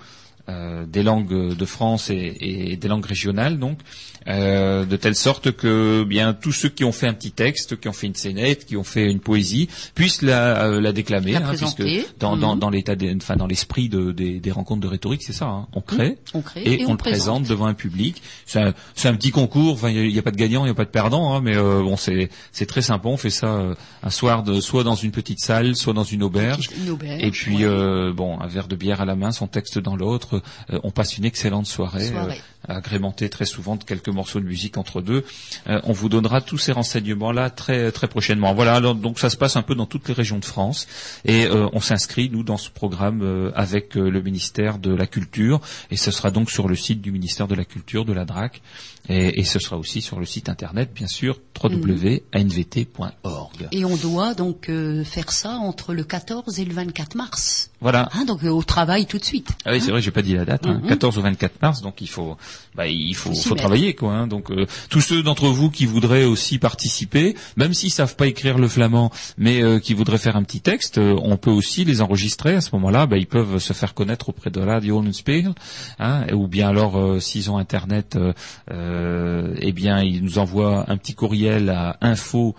S1: euh, des langues de France et, et des langues régionales, donc euh, de telle sorte que bien tous ceux qui ont fait un petit texte, qui ont fait une scénette, qui ont fait une poésie, puissent la, euh, la déclamer,
S4: La
S1: hein, puisque dans, dans,
S4: Mhm.
S1: dans l'état, enfin dans l'esprit de- des, des rencontres de rhétorique, c'est ça. hein. On crée,
S4: On crée
S1: et,
S4: et
S1: on,
S4: on
S1: le présente
S4: présente.
S1: devant un public. C'est un, c'est un petit concours. Enfin, il n'y a, pas de gagnant, il n'y a pas de perdant, hein, mais euh, bon, c'est c'est très sympa. On fait ça euh, un soir, de, soit dans une petite salle, soit dans une auberge.
S4: Une auberge,
S1: Et puis
S4: ouais.
S1: euh, bon, un verre de bière à la main, son texte dans l'autre. Euh, on passe une excellente soirée,
S4: Soirée.
S1: agrémentée très souvent de quelques morceaux de musique entre deux. Euh, on vous donnera tous ces renseignements là très très prochainement. Voilà, donc ça se passe un peu dans toutes les régions de France et euh, on s'inscrit nous dans ce programme euh, avec le ministère de la Culture et ce sera donc sur le site du ministère de la Culture de la DRAC et, et ce sera aussi sur le site internet bien sûr www.anvt.org.
S4: Et on doit donc euh, faire ça entre le 14 et le 24 mars.
S1: Voilà.
S4: Hein, donc euh, au travail tout de suite.
S1: Ah oui, c'est vrai, j'ai pas dit la date, hein,
S4: Mhm.
S1: 14 au 24 mars, donc il faut, bah, il faut, travailler, quoi. hein. donc euh, tous ceux d'entre vous qui voudraient aussi participer, même s'ils savent pas écrire le flamand, mais qui voudraient faire un petit texte, on peut aussi les enregistrer. À ce moment-là, bah, ils peuvent se faire connaître auprès de Radio hein, ou bien alors s'ils ont internet, euh, euh, eh bien ils nous envoient un petit courriel à info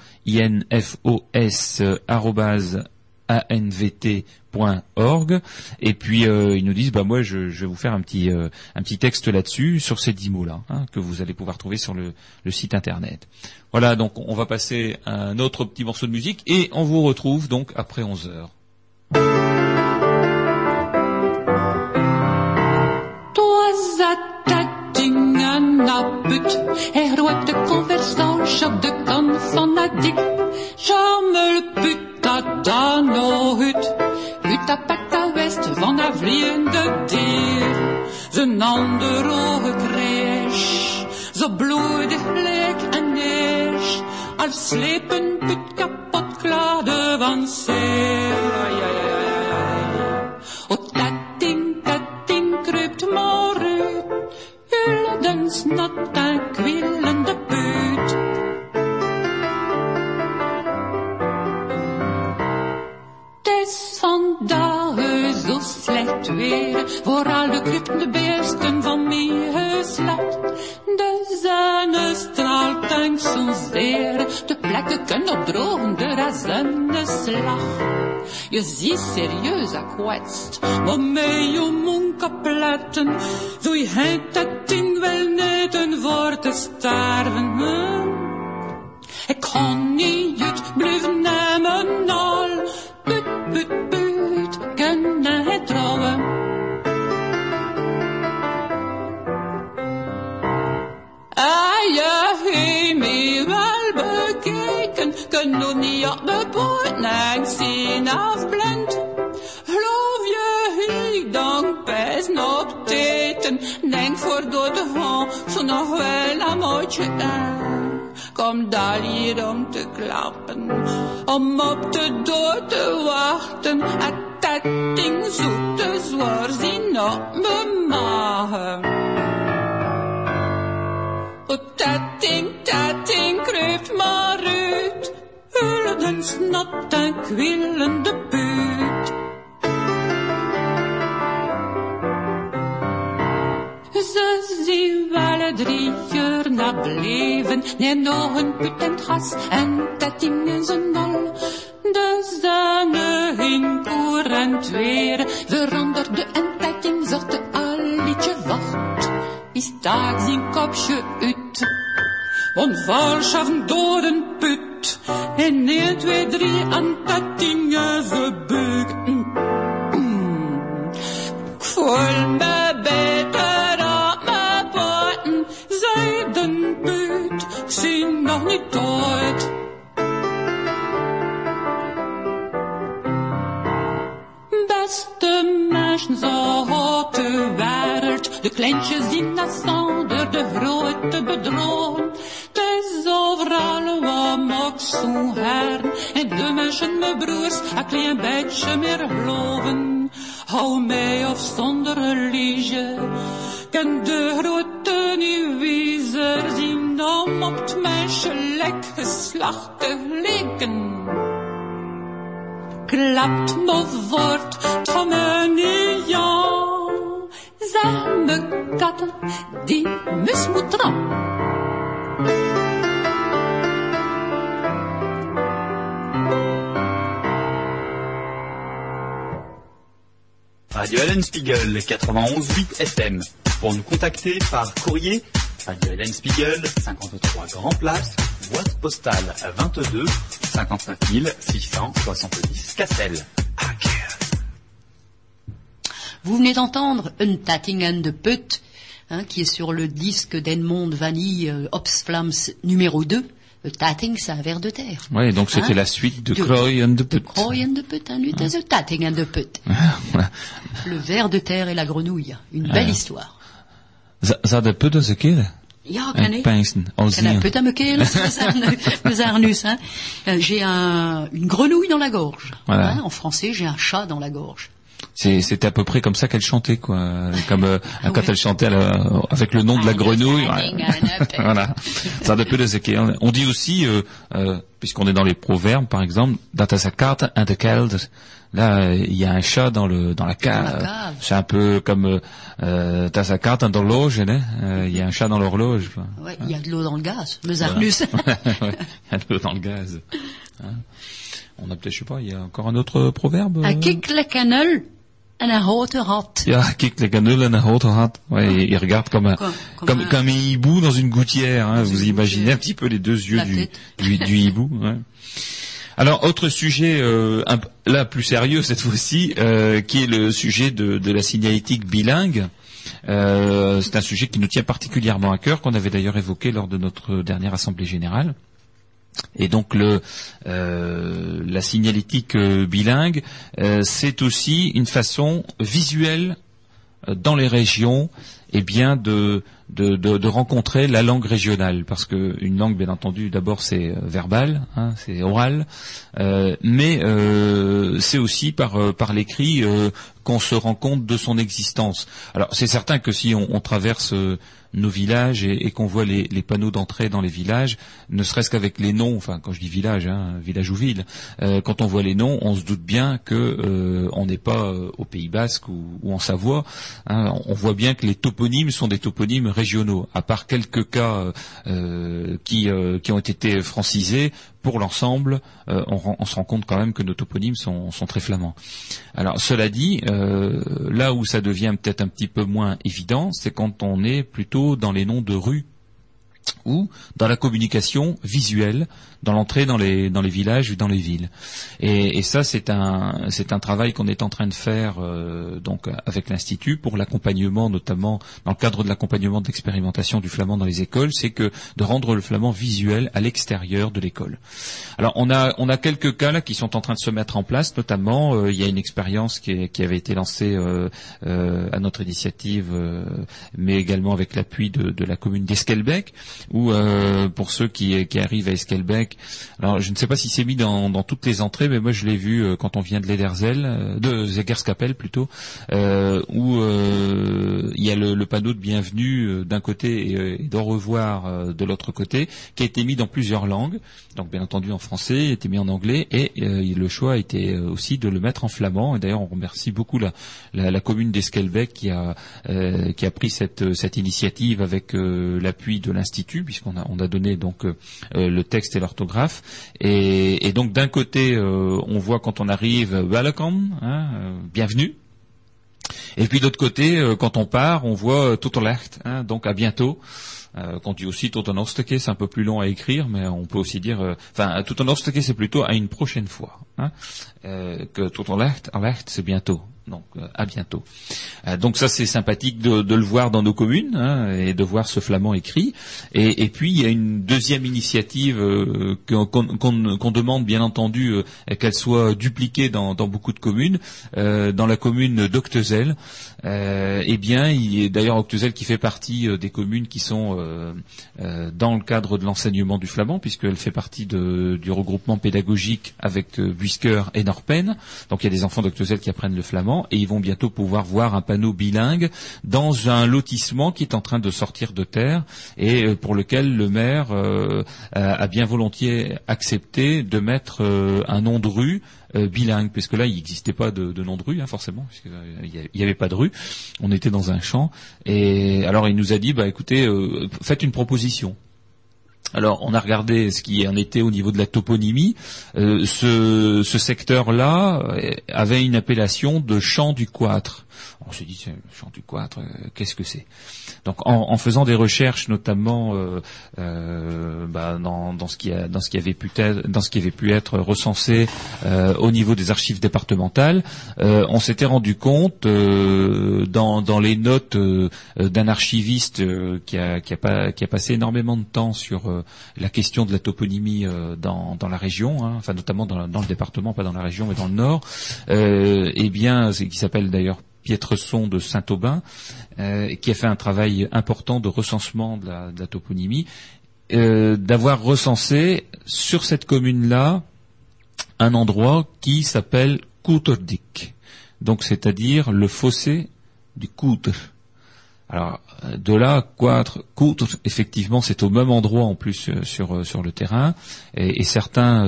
S1: anvt.org et puis euh, ils nous disent bah moi je, vais vous faire un petit euh, un petit texte là-dessus sur ces dix mots là que vous allez pouvoir trouver sur le, le site internet. Voilà donc on va passer à un autre petit morceau de musique et on vous retrouve donc après 11 heures.
S2: Put. Er de conversage op de kant van a dik. Jammer put dat dan no hut. Ut a pak a west van a vliegende dier. Zijn ander ogen crash. Zo bloedig leek en neers. Als slepen put kapot klade van zeer. O Hulden snot en kwillende buit. Het is vandaag zo slecht weer, vooral de club de beesten van mij geslacht. De zon straalt en en zozeer de plekken kunnen opdrogen de razende slag. Je ziet serieus akwetst, maar met je mond kapletten, zo je het dat ding wel net een voor te sterven. hè? Ik kan niet het blijven nemen al, put, put, put, kunnen het trouwen. Ah, kan nog niet op de boot zien afblind. Geloof je, ik dank best op teten, denk voor door de hand, zo nog wel een mootje aan. Kom daar hier om te klappen, om op de dood te wachten, en dat ding zoekt te zwaar zien op mijn magen. Dat ding kruipt maar uit. Hullen en snot en kwillende buurt. Ze zien wel drie uur na bleven. Neem nog een put en gas en ding is een nul. De zonne hing courant weer. Veranderde en ding zorgde al liedje wacht. Is daar zijn kopje uit. Want valschaffen door een put. En 1, 2, 3 aan dat ding gebeuk. Mm, mm. Ik voel me beter op mijn boten. Zijden put, ik zie nog niet dood. Beste mensen zo op de wereld, de kleintjes in dat zonder de grote bedrogen. Overal wat ook zo hern, en de mensen, mijn broers, een klein beetje meer geloven. Hou mij of zonder religie, kan de grote niet wiezer zien om op het menselijk geslacht te lijken klapt me voort, Tromenian. Zijn me katten die mis moet tram.
S6: Radio Hélène Spiegel, 91.8 FM. Pour nous contacter par courrier, Radio Hélène Spiegel, 53 Grand Place, boîte postale 22 59 670 Cassel.
S4: Vous venez d'entendre Un Tatting and the Put, hein, qui est sur le disque d'Edmond Vanille, euh, Ops Flams numéro 2. Le Tatting, c'est un ver de terre.
S1: Ouais, donc c'était
S4: Hein
S1: la suite de
S4: De-
S1: Croy and the
S4: De
S1: Put.
S4: Croy and the Put, hein, c'est The Tatting and the Put. [LAUGHS] Le ver de terre et la grenouille. Une belle histoire.
S1: Za- Za de Put als keer.
S4: Ja, kan ik.
S1: Pijnsen, als [LAUGHS]
S4: En hein. Euh, J'ai un, une grenouille dans la gorge.
S1: Voilà.
S4: Hein, en français, j'ai un chat dans la gorge.
S1: C'est- C'était à peu près comme ça qu'elle chantait, quoi. Comme euh, quand elle chantait la- avec le nom de la
S4: Ah,
S1: grenouille. [LAUGHS] voilà. Ça de peu de ce qui On dit aussi, euh, euh, puisqu'on est dans les proverbes, par exemple, is een kat in de. Là, il y a un chat dans le dans la cave. C'est un peu comme euh, euh, dat is een kat in de horloge, hein. Euh, Il y a un chat dans l'horloge. quoi.
S4: Ouais, il y a de l'eau dans le gaz. Mes arnus. [LAUGHS]
S1: Ouais, [LAUGHS] il y a de l'eau dans le gaz. Hein. On a peut-être, je sais pas, il y a encore un autre proverbe.
S4: Un
S1: euh
S4: le en un houten hat.
S1: Ja, kijk, les canule en een houten hat. Ouais, il, il regarde comme un,
S4: Comme-
S1: comme,
S4: comme
S1: comme,
S4: un-
S1: hibou dans une gouttière. Hein. Vous
S4: une
S1: imaginez
S4: gouttière.
S1: un petit peu les deux yeux du,
S4: tête.
S1: du, du hibou. ouais. Alors, autre sujet, euh, un là plus sérieux cette fois-ci, euh, qui est le sujet de, de la signalétique bilingue. Euh, c'est un sujet qui nous tient particulièrement à cœur, qu'on avait d'ailleurs évoqué lors de notre dernière assemblée générale. Et donc le, euh, la signalétique euh, bilingue, euh, c'est aussi une façon visuelle euh, dans les régions, eh bien de, de, de, de rencontrer la langue régionale, parce que une langue, bien entendu, d'abord c'est euh, verbal, hein, c'est oral, euh, mais euh, c'est aussi par par l'écrit euh, qu'on se rend compte de son existence. Alors c'est certain que si on, on traverse nos villages et, et qu'on voit les, les panneaux d'entrée dans les villages, ne serait-ce qu'avec les noms, enfin quand je dis village, hein, village ou ville, euh, quand on voit les noms, on se doute bien que euh, on n'est pas euh, au Pays Basque ou, en Savoie. hein. on voit bien que les toponymes sont des toponymes régionaux, à part quelques cas qui, qui ont été francisés. Pour l'ensemble, on, on se rend compte quand même que nos toponymes sont, très flamands. Alors cela dit, là où ça devient peut-être un petit peu moins évident, c'est quand on est plutôt dans les noms de rues ou dans la communication visuelle, dans l'entrée dans les dans les villages ou dans les villes. Et, et ça, c'est un c'est un travail qu'on est en train de faire euh, donc avec l'institut pour l'accompagnement, notamment dans le cadre de l'accompagnement d'expérimentation du flamand dans les écoles, c'est que de rendre le flamand visuel à l'extérieur de l'école. Alors on a on a quelques cas là qui sont en train de se mettre en place, notamment euh, il y a une expérience qui, qui avait été lancée euh, euh, à notre initiative, euh, mais également avec l'appui de, de la commune d'Esquelbec, où euh, pour ceux qui, qui arrivent à Esquelbec, alors je ne sais pas si c'est mis dans, dans toutes les entrées, mais moi je l'ai vu euh, quand on vient de Lederzel, euh, de Zegerskapelle plutôt, euh, où euh, il y a le, le panneau de bienvenue d'un côté et, et d'au revoir de l'autre côté, qui a été mis dans plusieurs langues, donc bien entendu en français, il a été mis en anglais, et le choix a été aussi de le mettre en flamand. Et d'ailleurs, on remercie beaucoup la, la, commune d'Esquelbec qui a qui a pris cette cette initiative avec l'appui de l'institut, puisqu'on a on a donné donc le texte et l'orthographe. Et, donc d'un côté, euh, on voit quand on arrive welcome, hein, euh, bienvenue. Et puis d'autre côté, euh, quand on part, on voit euh, alert, hein, donc à bientôt. Euh, qu'on dit aussi tot onorstekje, c'est un peu plus long à écrire, mais on peut aussi dire, euh, enfin, tout onorstekje, c'est plutôt à une prochaine fois. Hein, euh, que alert, alert, c'est bientôt. Donc euh, à bientôt. Euh, donc ça c'est sympathique de, le voir dans nos communes hein, et de voir ce flamand écrit. Et, puis il y a une deuxième initiative euh, qu'on demande bien entendu qu'elle soit dupliquée dans, beaucoup de communes. Dans la commune d'Octezel, euh, eh bien il est d'ailleurs Octezel qui fait partie euh, des communes qui sont euh, dans le cadre de l'enseignement du flamand puisqu'elle fait partie du regroupement pédagogique avec Buisker et Norpen. Donc il y a des enfants d'Octezel qui apprennent le flamand et ils vont bientôt pouvoir voir un panneau bilingue dans un lotissement qui est en train de sortir de terre et pour lequel le maire a bien volontiers accepté de mettre un nom de rue euh, bilingue, puisque là il n'existait pas de, de nom de rue, hein, forcément, puisqu'il n'y avait pas de rue. On était dans un champ et alors il nous a dit bah écoutez, euh, faites une proposition. Alors, on a regardé ce qui en était au niveau de la toponymie. Euh, ce, ce secteur-là euh, avait une appellation de champ du Quatre. On s'est dit, le champ du Quatre, euh, qu'est-ce que c'est? Donc, en, faisant des recherches, notamment dans, ce qui avait pu être, recensé euh, au niveau des archives départementales, euh, on s'était rendu compte dans, les notes d'un archiviste qui, a, passé énormément de temps sur la question de la toponymie dans, la région, hein, enfin notamment dans, dans le département, pas dans la région, mais dans le nord, euh, eh bien, qui s'appelle d'ailleurs Pietreson de Saint-Aubin, euh, qui a fait un travail important de recensement de la, toponymie, euh, d'avoir recensé sur cette commune-là un endroit qui s'appelle Couterdik, donc c'est-à-dire le fossé du Coutre. Alors euh, de là, Quatre, Coutre, effectivement, c'est au même endroit en plus euh, sur euh, sur le terrain, et, certains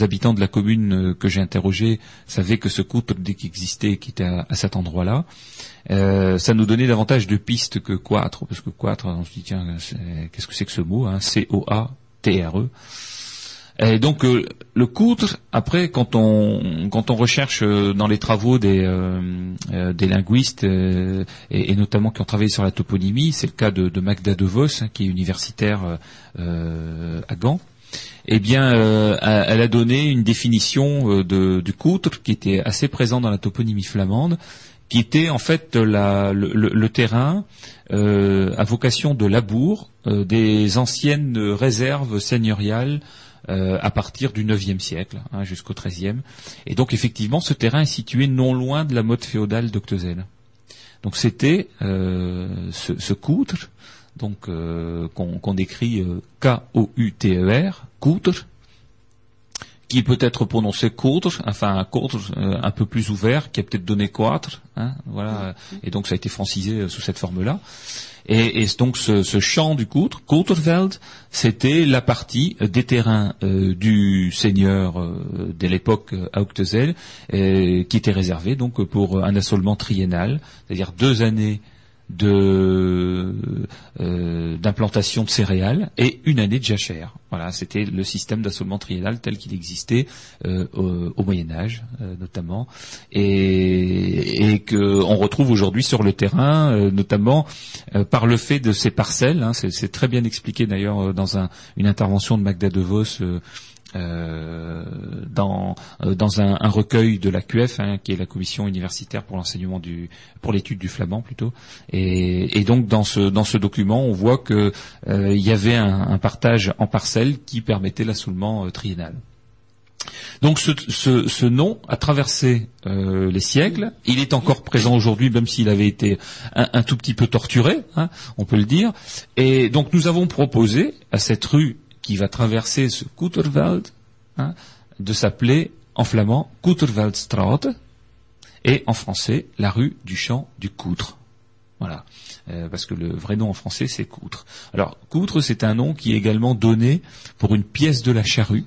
S1: habitants de la commune que j'ai interrogés savaient que ce Couterdik existait, qui était à, cet endroit-là. Ça nous donnait davantage de pistes que Quatre, parce que Quatre, on se dit tiens, qu'est-ce que c'est que ce mot hein? C-O-A-T-R-E. Et donc euh, le coutre, après, quand on quand on recherche euh, dans les travaux des euh, euh, des linguistes euh, et, et notamment qui ont travaillé sur la toponymie, c'est le cas de, Magda De Vos, hein, qui est universitaire euh, euh, à Gand. Eh bien, euh, elle a donné une définition euh, du coutre qui était assez présent dans la toponymie flamande, qui était en fait le, le- terrain euh, à vocation de labour euh, des anciennes réserves seigneuriales euh, à partir du IXe siècle hein, jusqu'au XIIIe. Et donc effectivement, ce terrain est situé non loin de la motte féodale d'Octezel. Donc c'était euh, ce, ce coutre, donc euh, qu'on qu'on écrit euh, K-O-U-T-E-R, coutre, qui peut être prononcé contre, enfin un contre euh, un peu plus ouvert, qui a peut-être donné quatre, hein, voilà, et donc ça a été francisé euh, sous cette forme-là. Et, et donc ce, champ du Coutre, Couterveld, c'était la partie des terrains euh, du seigneur euh, de l'époque euh, Hautesel, euh, qui était réservé donc pour un assolement triennal, c'est-à-dire deux années de euh, d'implantation de céréales et une année de jachère. Voilà, c'était le système d'assolement triennal tel qu'il existait euh, au, Moyen Âge euh, notamment, et, et que on retrouve aujourd'hui sur le terrain, euh, notamment euh, par le fait de ces parcelles. hein, c'est, très bien expliqué d'ailleurs euh, dans un- une intervention de Magda De Vos. Euh, dans euh, dans un, un recueil de la QF, hein, qui est la commission universitaire pour l'enseignement du pour l'étude du flamand plutôt. Et, et donc dans ce dans ce document, on voit que euh, il y avait un, un partage en parcelles qui permettait l'assoulement triennal. Donc ce, ce, ce nom a traversé euh, les siècles. Il est encore présent aujourd'hui, même s'il avait été un, un tout petit peu torturé, hein, on peut le dire. Et donc nous avons proposé à cette rue qui va traverser ce Couterveld hein, de s'appeler en flamand Couterveldstraat et en français la rue du champ du Coutre. Voilà. Euh, parce que le vrai nom en français c'est Coutre. Alors Coutre c'est un nom qui est également donné pour une pièce de la charrue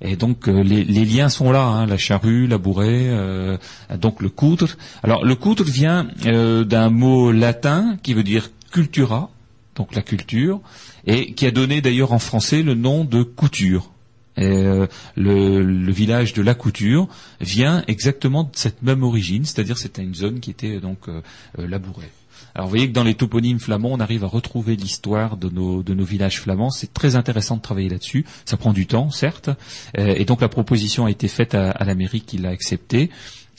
S1: et donc euh, les, liens sont là, hein, la charrue, la bourrée, euh, donc le coutre. Alors le coutre vient d'un mot latin qui veut dire cultura, donc la culture, et qui a donné d'ailleurs en français le nom de couture. Et, euh, le, le village de la couture vient exactement de cette même origine, c'est-à-dire c'était une zone qui était donc euh, euh, labourée. Alors vous voyez que dans les toponymes flamands, on arrive à retrouver l'histoire de nos, de nos villages flamands. C'est très intéressant de travailler là-dessus. Ça prend du temps, certes. Euh, et donc la proposition a été faite à, à la mairie qui l'a acceptée.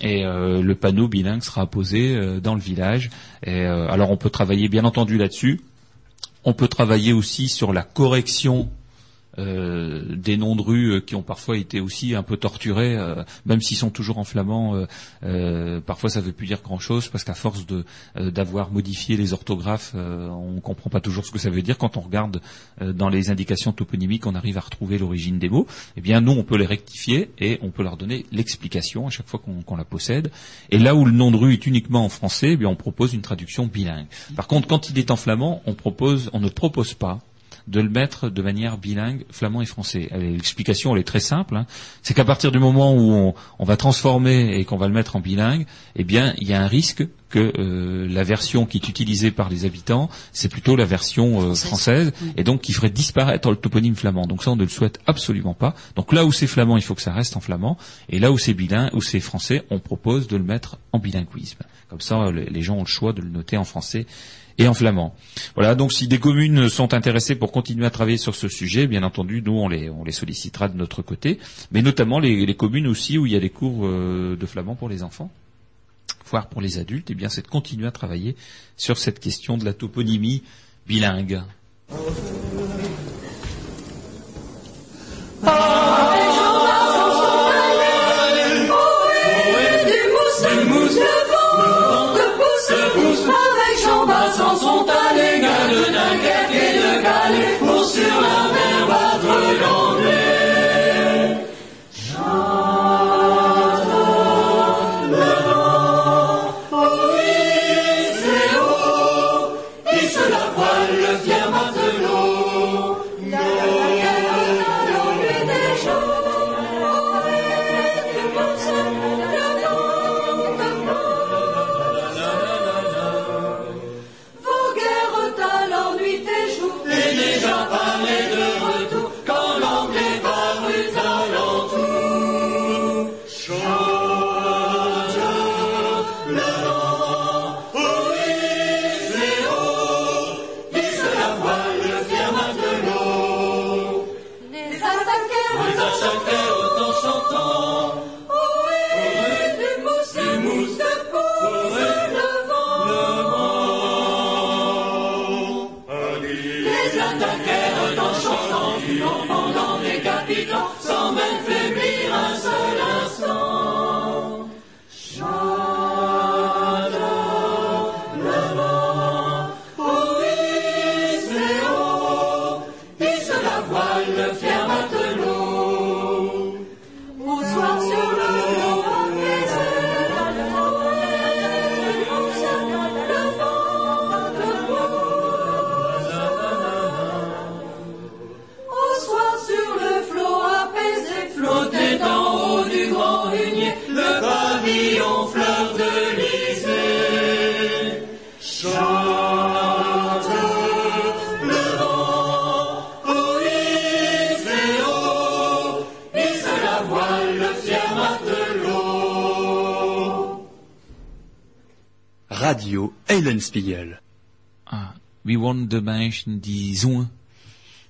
S1: Et euh, le panneau bilingue sera posé euh, dans le village. Et, alors on peut travailler bien entendu là-dessus. On peut travailler aussi sur la correction euh, des noms de rues euh, qui ont parfois été aussi un peu torturés, euh, même s'ils sont toujours en flamand. parfois, ça ne veut plus dire grand-chose parce qu'à force d'avoir modifié les orthographes, on comprend pas toujours ce que ça veut dire. Quand on regarde dans les indications toponymiques, on arrive à retrouver l'origine des mots. Eh bien, nous, on peut les rectifier et on peut leur donner l'explication à chaque fois qu'on qu'on la possède. Et là où le nom de rue est uniquement en français, eh bien, on propose une traduction bilingue. Par contre, quand il est en flamand, on propose, on ne propose pas de le mettre de manière bilingue, flamand et français. L'explication, elle est très simple. hein. C'est qu'à partir du moment où on, on va transformer et qu'on va le mettre en bilingue, eh bien, il y a un risque que euh, la version qui est utilisée par les habitants, c'est plutôt la version euh, française, et donc qui ferait disparaître le toponyme flamand. Donc ça, on ne le souhaite absolument pas. Donc là où c'est flamand, il faut que ça reste en flamand, et là où c'est bilingue, où c'est français, on propose de le mettre en bilinguisme. Comme ça, les gens ont le choix de le noter en français et en flamand. Voilà, donc si des communes sont intéressées pour continuer à travailler sur ce sujet, bien entendu, nous on les, sollicitera de notre côté, mais notamment les, communes aussi où il y a des cours euh, de flamand pour les enfants, voire pour les adultes, et bien c'est de continuer à travailler sur cette question de la toponymie bilingue.
S3: Avec
S6: Eulenspiegel.
S1: Ah, wie waren de Menschen die zongen?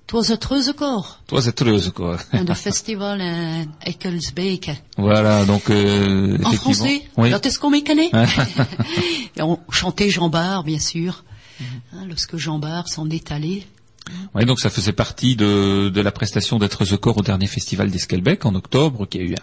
S4: Het was het Reuzenkoor,
S1: Het was het treuze, quoi.
S4: en de festival in Ekkelsbeke.
S1: voilà, donc euh,
S4: En français,
S1: Oui.
S4: dat is comme ik ken, hè? Et on chantait Jean Bart, bien sûr. Hein, lorsque Jean Bart s'en est allé.
S1: Oui, donc ça faisait partie de, la prestation d'être The Corps au dernier festival d'Esquelbec en octobre, qui a eu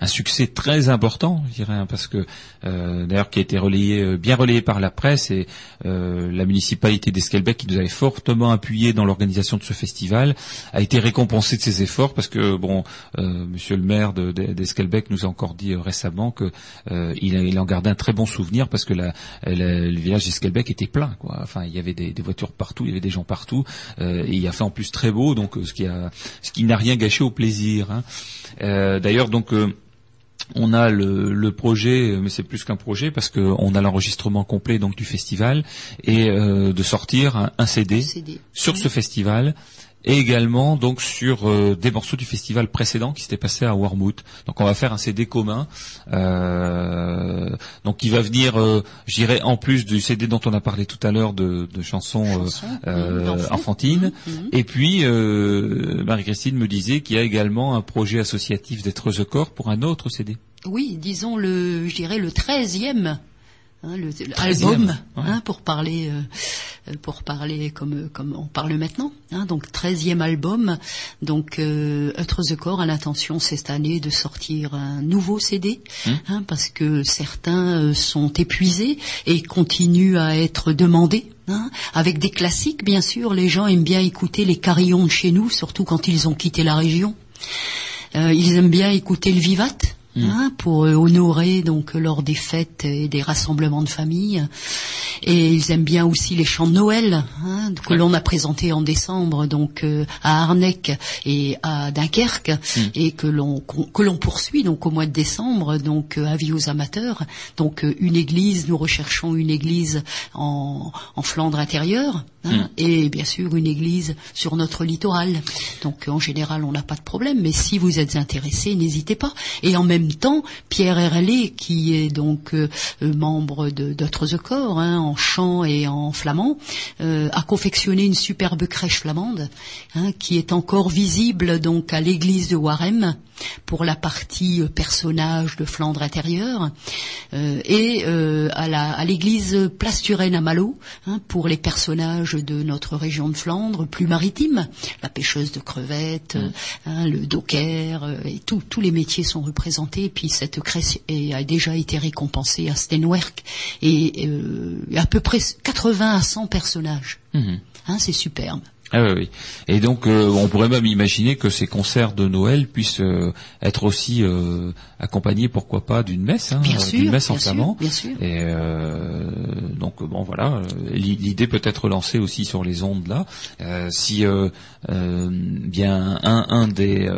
S1: un, succès très important, je dirais, hein, parce que euh, d'ailleurs qui a été relayé, euh, bien relayé par la presse et euh, la municipalité d'Esquelbec, qui nous avait fortement appuyé dans l'organisation de ce festival, a été récompensé de ses efforts parce que bon, Monsieur le maire de- de- d'Esquelbec nous a encore dit récemment que il, en gardait un très bon souvenir parce que la, le village d'Esquelbec était plein, quoi. Enfin, il y avait des voitures partout, il y avait des gens partout. Euh, et il a fait en plus très beau, donc euh, ce qui a, ce qui n'a rien gâché au plaisir. hein. Euh, D'ailleurs, donc. on a le, le projet, mais c'est plus qu'un projet parce qu'on a l'enregistrement complet donc du festival et euh, de sortir un, un CD
S4: CD.
S1: sur ce festival et également donc sur euh, des morceaux du festival précédent qui s'était passé à Wormwood. Donc on va faire un CD commun, euh, donc qui va venir, euh, je dirais en plus du CD dont on a parlé tout à l'heure de, de chansons euh,
S4: Chansons,
S1: euh,
S4: d'enfants.
S1: enfantines.
S4: Mhm.
S1: Et puis euh, Marie-Christine me disait qu'il y a également un projet associatif d'être The Corps pour un autre CD.
S4: Oui, disons le, je dirais le treizième. Hein, le,
S1: 13e,
S4: album,
S1: ouais.
S4: hein, pour parler, euh, pour parler comme comme on parle maintenant. Hein, donc treizième album. Donc euh, Être the Corps a l'intention cette année de sortir un nouveau CD,
S1: Hum.
S4: hein, parce que certains euh, sont épuisés et continuent à être demandés. Hein, avec des classiques, bien sûr, les gens aiment bien écouter les carillons de chez nous, surtout quand ils ont quitté la région. Euh, ils aiment bien écouter le vivat. Hein, pour euh, honorer donc lors des fêtes et des rassemblements de famille. Et ils aiment bien aussi les chants de Noël hein, que l'on a présentés en décembre donc euh, à Arnec et à Dunkerque et que l'on que l'on poursuit donc au mois de décembre donc euh, avis aux amateurs. Donc euh, une église nous recherchons une église en, en Flandre intérieure hein, et bien sûr une église sur notre littoral. Donc en général on n'a pas de problème mais si vous êtes intéressé n'hésitez pas. Et en même temps Pierre Herlé qui est donc euh, euh, membre d'Autres Corps hein, en chant et en flamand euh, a confectionné une superbe crèche flamande hein, qui est encore visible donc à l'église de Warem pour la partie euh, personnage de Flandre intérieure et à la- à l'église Place Turenne à Malo hein, pour les personnages de notre région de Flandre plus maritime la pêcheuse de crevettes euh, hein, le docker euh, et tout- tous les métiers sont représentés et puis cette crèche a déjà été récompensée à Stenwerk et euh, à peu près 80 à 100 personnages.
S1: Mhm.
S4: hein, c'est superbe
S1: Ah oui, oui. Et donc, euh, on pourrait même imaginer que ces concerts de Noël puissent euh, être aussi euh, accompagnés, pourquoi pas, d'une messe, hein, d'une messe en
S4: bien sûr, bien sûr
S1: Et euh, donc bon voilà, l'i- l'idée peut être lancée aussi sur les ondes là. Euh, si euh, bien un, un des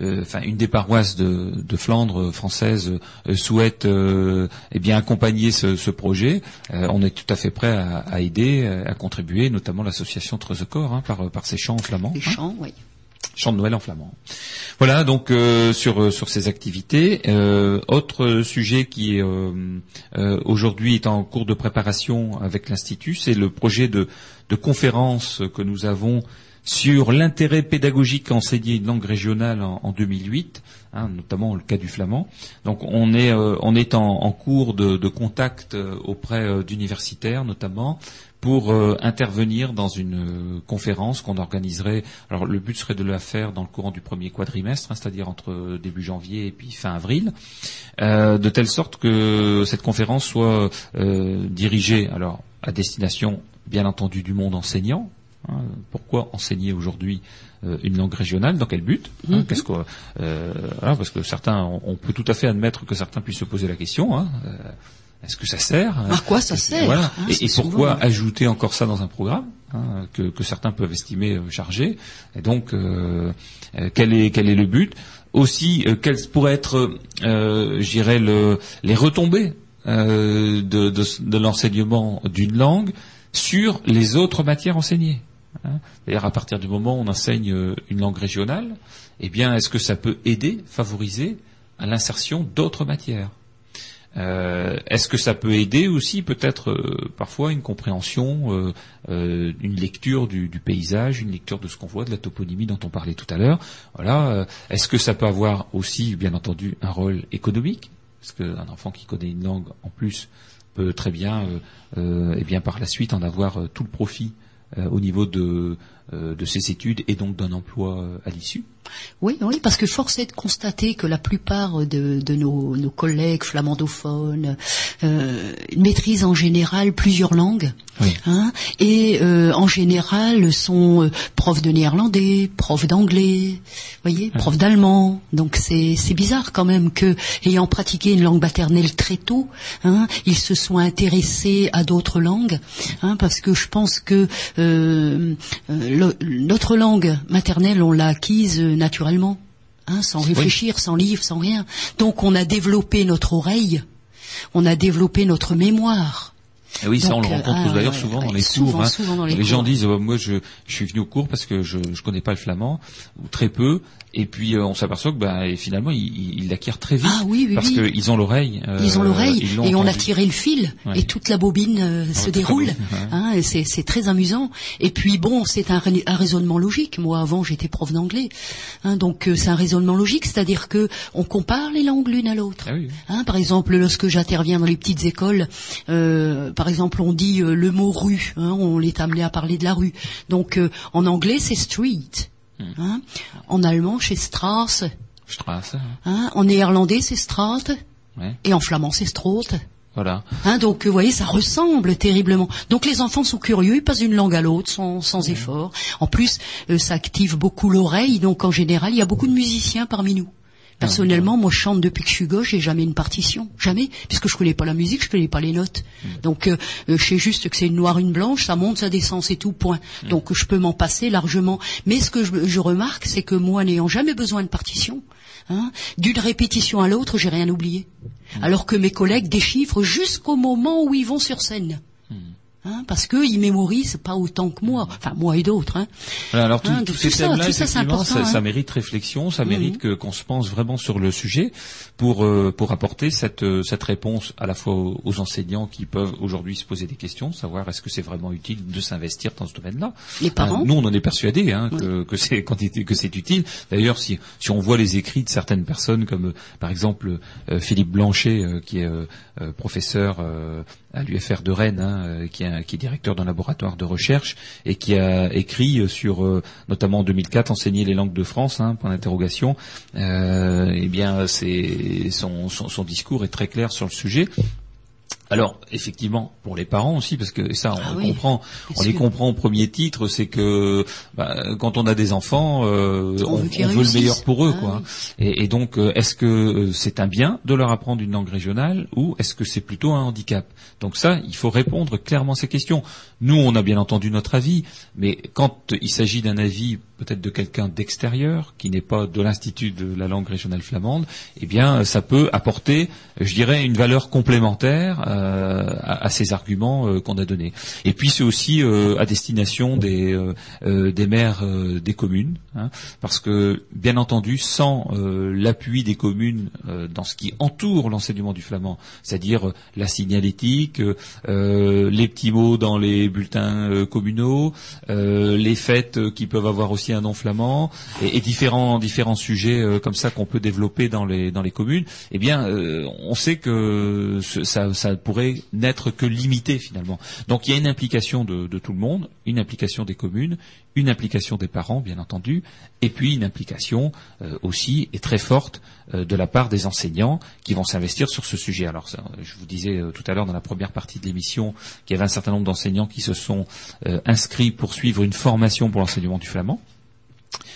S1: enfin une des paroisses de, de Flandre euh, française euh, souhaite euh, eh bien accompagner ce, ce projet, euh, on est tout à fait prêt à, à aider, euh, à contribuer, notamment l'association Trezecor hein, par par ses chants en flamand.
S4: les
S1: hein.
S4: chants oui
S1: Chant de Noël en flamand. Voilà donc euh, sur euh, sur ces activités. Euh, autre sujet qui est euh, euh, aujourd'hui est en cours de préparation avec l'institut, c'est le projet de de conférence que nous avons sur l'intérêt pédagogique enseigner une langue régionale en, en 2008, hein, notamment le cas du flamand. Donc on est euh, en, cours de, contact euh, auprès euh, d'universitaires notamment pour intervenir dans une conférence qu'on organiserait. Alors le but serait de la faire dans le courant du premier quadrimestre, hein, c'est-à-dire entre début janvier et puis fin avril, de telle sorte que cette conférence soit dirigée alors à destination bien entendu du monde enseignant. Hein. pourquoi enseigner aujourd'hui euh, une langue régionale? Dans quel but? Hein,
S4: Mhm.
S1: Qu'est-ce que euh, parce que certains, on, on peut tout à fait admettre que certains puissent se poser la question. hein, euh, est-ce que ça sert
S4: à quoi ça sert?
S1: voilà.
S4: hein,
S1: et, pourquoi
S4: souvent-
S1: ajouter encore ça dans un programme que, que certains peuvent estimer chargé? Et donc, quel est quel est le but? Aussi, quelles pourraient être, je dirais, le, les retombées de, de, de l'enseignement d'une langue sur les autres matières enseignées? Hein. D'ailleurs, à partir du moment où on enseigne euh, une langue régionale, eh bien, est-ce que ça peut aider, favoriser à l'insertion d'autres matières? Euh, Est-ce que ça peut aider aussi peut-être euh, parfois une compréhension, une lecture du, du paysage, une lecture de ce qu'on voit, de la toponymie dont on parlait tout à l'heure? Voilà. Est-ce que ça peut avoir aussi, bien entendu, un rôle économique? Parce qu'un enfant qui connaît une langue en plus peut très bien, et bien par la suite, en avoir tout le profit au niveau de, euh, de ses études et donc d'un emploi euh, à l'issue.
S4: Oui, oui, parce que force est de constater que la plupart de, de nos, nos collègues flamandophones euh, maîtrisent en général plusieurs langues,
S1: Oui.
S4: hein, et euh, en général sont euh, profs de néerlandais, profs d'anglais, voyez, profs d'allemand. Donc c'est bizarre quand même que, ayant pratiqué une langue maternelle très tôt, hein, ils se soient intéressés à d'autres langues, hein, parce que je pense que le- notre langue maternelle, on l'a acquise naturellement, hein, sans réfléchir, sans livre, sans rien. Donc on a développé notre oreille, on a développé notre mémoire.
S1: Et oui, ça on le rencontre
S4: euh,
S1: d'ailleurs souvent
S4: ouais,
S1: dans les
S4: souvent,
S1: cours. hein.
S4: souvent dans les
S1: gens
S4: cours.
S1: disent euh, moi je, je suis venu au cours parce que je je connais pas le flamand ou très peu. Et puis euh, on s'aperçoit que ben, et finalement ils l'acquièrent très vite
S4: Ah oui, oui,
S1: parce
S4: oui.
S1: qu'ils ont l'oreille. euh,
S4: Ils ont l'oreille et on a tiré le fil
S1: Ouais.
S4: et toute la bobine euh, se
S1: toute la
S4: déroule. Hein, c'est, très amusant. Et puis bon, c'est un, un raisonnement logique. Moi avant j'étais prof d'anglais, hein, donc euh, c'est un raisonnement logique, c'est-à-dire que on compare les langues l'une à l'autre.
S1: Ah.
S4: Hein, par exemple, lorsque j'interviens dans les petites écoles, euh, par exemple, on dit euh, le mot rue, hein, on est amené à parler de la rue. Donc, euh, en anglais, c'est street.
S1: Hmm.
S4: Hein? En allemand, c'est.
S1: Strasse, hein?
S4: En néerlandais, c'est Straat.
S1: Ouais.
S4: Et en flamand, c'est Stroot.
S1: Voilà.
S4: Hein, donc, vous voyez, ça ressemble terriblement. Donc, les enfants sont curieux, ils passent d'une langue à l'autre sans, sans effort. En plus, euh, ça active beaucoup l'oreille. Donc, en général, il y a beaucoup de musiciens parmi nous. Personnellement, moi, je chante depuis que je suis gauche, j'ai jamais une partition, jamais, puisque je connais pas la musique, je connais pas les notes. Donc, euh, euh, je sais juste que c'est une noire, une blanche, ça monte, ça descend, c'est tout, point. Donc, je peux m'en passer largement. Mais ce que je, je remarque, c'est que moi, n'ayant jamais besoin de partition, hein, d'une répétition à l'autre, j'ai rien oublié. Alors que mes collègues déchiffrent jusqu'au moment où ils vont sur scène. Hein, parce qu'ils mémorisent pas autant que moi, enfin moi et d'autres. Hein.
S1: Voilà, alors tout-
S4: Hein,
S1: tous ces thèmes-là,
S4: tout ça, c'est
S1: effectivement,
S4: important,
S1: ça, ça
S4: hein.
S1: mérite réflexion, ça
S4: Mhm.
S1: mérite que qu'on se pense vraiment sur le sujet pour euh, pour apporter cette euh, cette réponse à la fois aux, aux enseignants qui peuvent aujourd'hui se poser des questions, savoir est-ce que c'est vraiment utile de s'investir dans ce domaine-là.
S4: Les parents.
S1: Euh, nous, on en est persuadés hein, que, que c'est que c'est utile. D'ailleurs, si si on voit les écrits de certaines personnes, comme euh, par exemple euh, Philippe Blanchet, qui est professeur à l'UFR de Rennes, hein, euh, qui, est, directeur d'un laboratoire de recherche et qui a écrit euh, sur, euh, notamment en 2004, enseigner les langues de France, hein, point d'interrogation. Eh bien, son discours est très clair sur le sujet. Alors, effectivement, pour les parents aussi, parce que ça, on
S4: Ah
S1: le
S4: oui,
S1: comprend, on les comprend au premier titre, c'est que bah, quand on a des enfants, euh,
S4: On
S1: on,
S4: veut qu'ils
S1: on veut le meilleur pour eux,
S4: Ah
S1: quoi.
S4: oui.
S1: Et, et donc, euh, est-ce que euh, c'est un bien de leur apprendre une langue régionale ou est-ce que c'est plutôt un handicap? Donc ça, il faut répondre clairement à ces questions. Nous, on a bien entendu notre avis, mais quand il s'agit d'un avis peut-être de quelqu'un d'extérieur, qui n'est pas de l'Institut de la langue régionale flamande, eh bien, ça peut apporter, je dirais, une valeur complémentaire euh, à, ces arguments euh, qu'on a donnés. Et puis, c'est aussi euh, à destination des, maires des communes, hein, parce que, bien entendu, sans l'appui des communes dans ce qui entoure l'enseignement du flamand, c'est-à-dire la signalétique, les petits mots dans les bulletins euh, communaux, euh, les fêtes euh, qui peuvent avoir aussi un nom flamand, et, différents différents sujets comme ça qu'on peut développer dans les dans les communes, eh bien, on sait que ça ça pourrait n'être que limité finalement. Donc il y a une implication de tout le monde, une implication des communes, une implication des parents, bien entendu, et puis une implication euh, aussi et très forte euh, de la part des enseignants qui vont s'investir sur ce sujet. Alors, je vous disais euh, tout à l'heure dans la première partie de l'émission qu'il y avait un certain nombre d'enseignants qui se sont inscrits pour suivre une formation pour l'enseignement du flamand.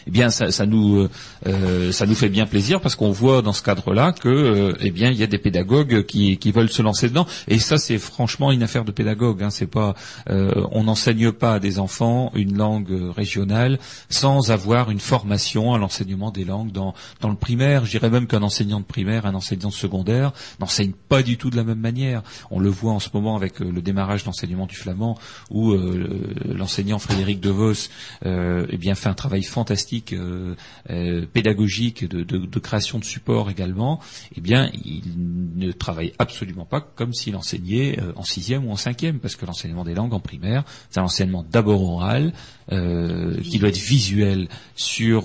S1: Eh bien, ça, nous euh, euh, ça nous fait bien plaisir parce qu'on voit dans ce cadre-là que euh, eh bien il y a des pédagogues qui, qui veulent se lancer dedans et ça c'est franchement une affaire de pédagogue. Hein, c'est pas on n'enseigne pas à des enfants une langue régionale sans avoir une formation à l'enseignement des langues dans dans le primaire. Je dirais même qu'un enseignant de primaire, un enseignant de secondaire n'enseigne pas du tout de la même manière. On le voit en ce moment avec le démarrage de l'enseignement du flamand où le- l'enseignant Frédéric De Vos eh bien fait un travail fantastique gymnastique euh, euh, pédagogique, de, de, de, création de support également, eh bien, il ne travaille absolument pas comme s'il enseignait euh, en sixième ou en cinquième, parce que l'enseignement des langues en primaire, c'est un enseignement d'abord oral, qui doit être visuel sur,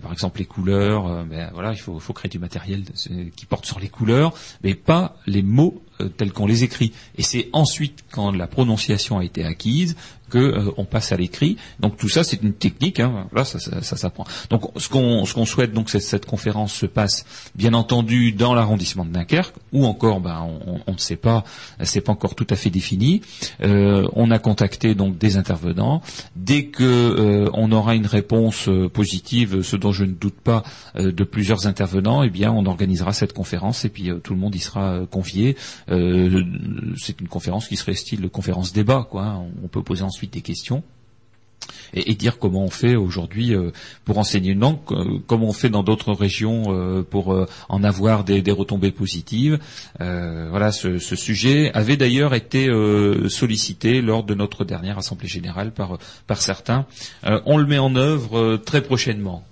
S1: par exemple, les couleurs. ben, voilà, il faut, faut créer du matériel qui porte sur les couleurs, mais pas les mots tels qu'on les écrit. Et c'est ensuite, quand la prononciation a été acquise, euh, passe à l'écrit. Donc tout ça, c'est une technique. Hein, là, ça, ça, ça s'apprend. Donc ce qu'on ce qu'on souhaite, donc, c'est cette conférence se passe, bien entendu, dans l'arrondissement de Dunkerque, ou encore, ben, on, on ne sait pas, c'est pas encore tout à fait défini. Euh, on a contacté donc des intervenants. Dès que euh, on aura une réponse euh, positive, ce dont je ne doute pas, de plusieurs intervenants, eh bien, on organisera cette conférence et puis tout le monde y sera convié. c'est une conférence qui serait style conférence débat, quoi. Hein. On peut poser ensuite des questions. Et, dire comment on fait aujourd'hui euh, pour enseigner une langue, euh, comment on fait dans d'autres régions euh, pour en avoir des, retombées positives. voilà, ce, sujet avait d'ailleurs été sollicité lors de notre dernière assemblée générale par, par certains. on le met en œuvre très prochainement.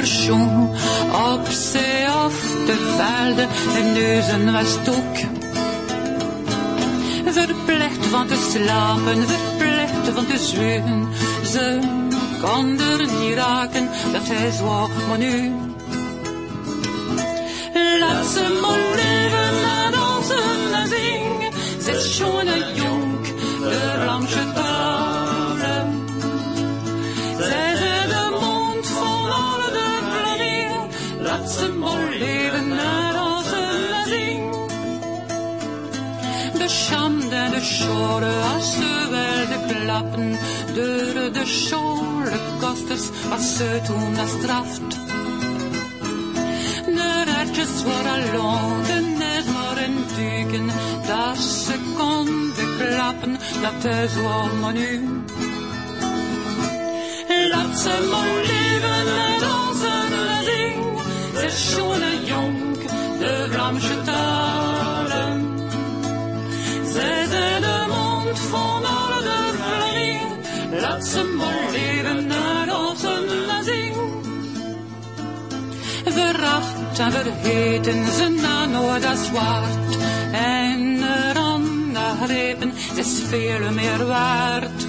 S2: Van haar schoen. Op zee of de velden, de neuzen was ook. Verplicht van te slapen, verplicht van te zweugen. Ze kon er niet raken, dat hij zo maar nu. Laat ze schande, de schore, als ze de klappen, door de schore kosters, als ze toen dat straft. De ertjes waren lang, de net waren duiken, dat ze konden klappen, dat is allemaal nu. Laat ze maar leven en dansen zing de schone jonk, de van alle de Vlamingen, laat ze maar leven naar onze zing. Veracht en vergeten ze na nooit als zwart, en eraan grepen, ze is veel meer waard.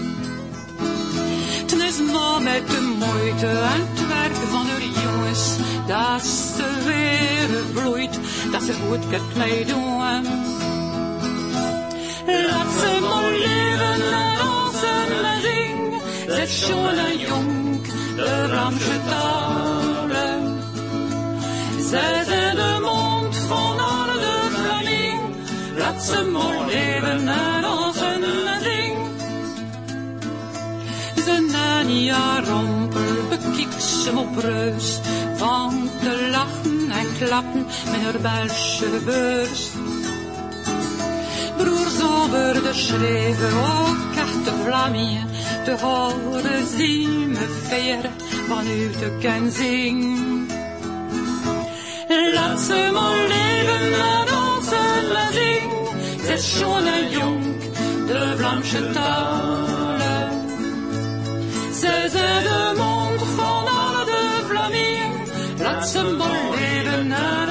S2: Het is maar met de moeite en het werk van de jongens dat ze weer bloeit, dat ze goed kunt meedoen. Laat ze maar leven en dansen en zingen, ze schoon en jong, de Ramse talen. Zij zijn de mond van alle de Vlaming, laat ze maar leven en dansen en zingen. Ze Nania rompel bekiekt ze op breus van te lachen en klappen met haar beurs. Broers over de schreven, ook carte Vlamien, te horen zien me veer vanuit de kenzing. Laat ze maar leven en dansen en zing, ze is schoon en jong, de Vlaamse talen. Ze zijn de mond van alle de Vlamingen, Laat ze maar leven en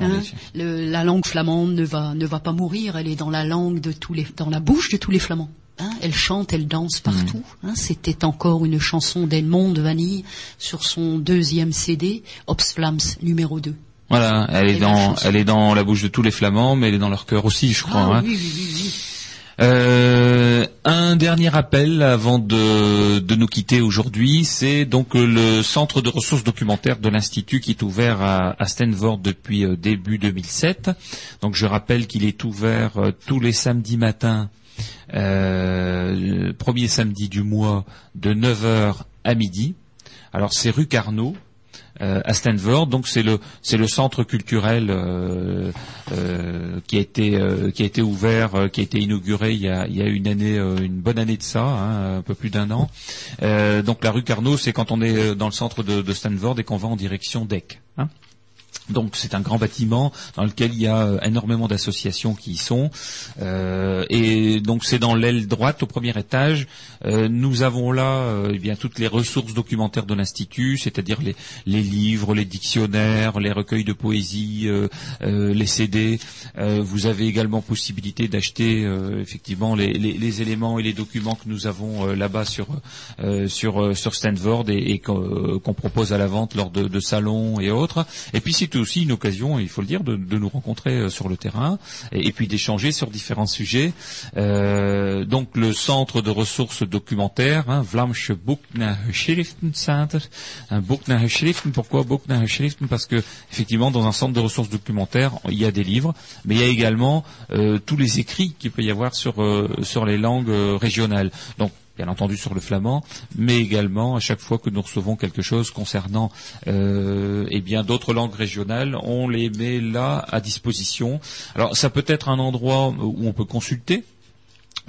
S4: Hein? La langue flamande ne va, ne va pas mourir, elle est dans la langue de tous les, dans la bouche de tous les flamands. Hein? elle chante, elle danse partout. Mm. Hein? C'était encore une chanson d'Edmond de Vanille sur son deuxième CD, Ops Flams numéro 2.
S1: Voilà, elle est dans, elle est dans la bouche de tous les flamands, mais elle est dans leur cœur aussi, je crois.
S4: Ah, oui, oui, oui,
S1: euh, un dernier appel avant de, nous quitter aujourd'hui, c'est donc euh, le centre de ressources documentaires de l'Institut qui est ouvert à, à depuis euh, début 2007. Donc je rappelle qu'il est ouvert euh, tous les samedis matins, premier samedi du mois, de 9h à midi. Alors c'est rue Carnot, euh, à Stanford. Donc c'est le c'est le centre culturel euh, euh, qui a été qui a été ouvert, qui a été inauguré il y a il y a une année une bonne année de ça, hein, un peu plus d'un an. Donc la rue Carnot, c'est quand on est dans le centre de, Stanford et qu'on va en direction d'Eck. Hein. Donc c'est un grand bâtiment dans lequel il y a énormément d'associations qui y sont. Et donc c'est dans l'aile droite au premier étage. Euh, nous avons là euh, eh bien toutes les ressources documentaires de l'institut, c'est-à-dire les, les livres, les dictionnaires, les recueils de poésie, euh, euh, les CD. Vous avez également possibilité d'acheter effectivement les, les- les éléments et les documents que nous avons là-bas sur sur sur Stanford et, et qu'on propose à la vente lors de, de salons et autres. Et puis c'est aussi une occasion, il faut le dire, de, de nous rencontrer sur le terrain et, et puis d'échanger sur différents sujets. Euh, donc le centre de ressources documentaires, hein, Vlaamse Boeknageschriftencenter, un Boeknageschriften. Pourquoi Boeknageschriften Parce que effectivement, dans un centre de ressources documentaires, il y a des livres, mais il y a également euh, tous les écrits qu'il peut y avoir sur euh, sur les langues euh, régionales. Donc bien entendu sur le flamand, mais également à chaque fois que nous recevons quelque chose concernant euh, eh bien d'autres langues régionales, on les met là à disposition. Alors ça peut être un endroit où on peut consulter.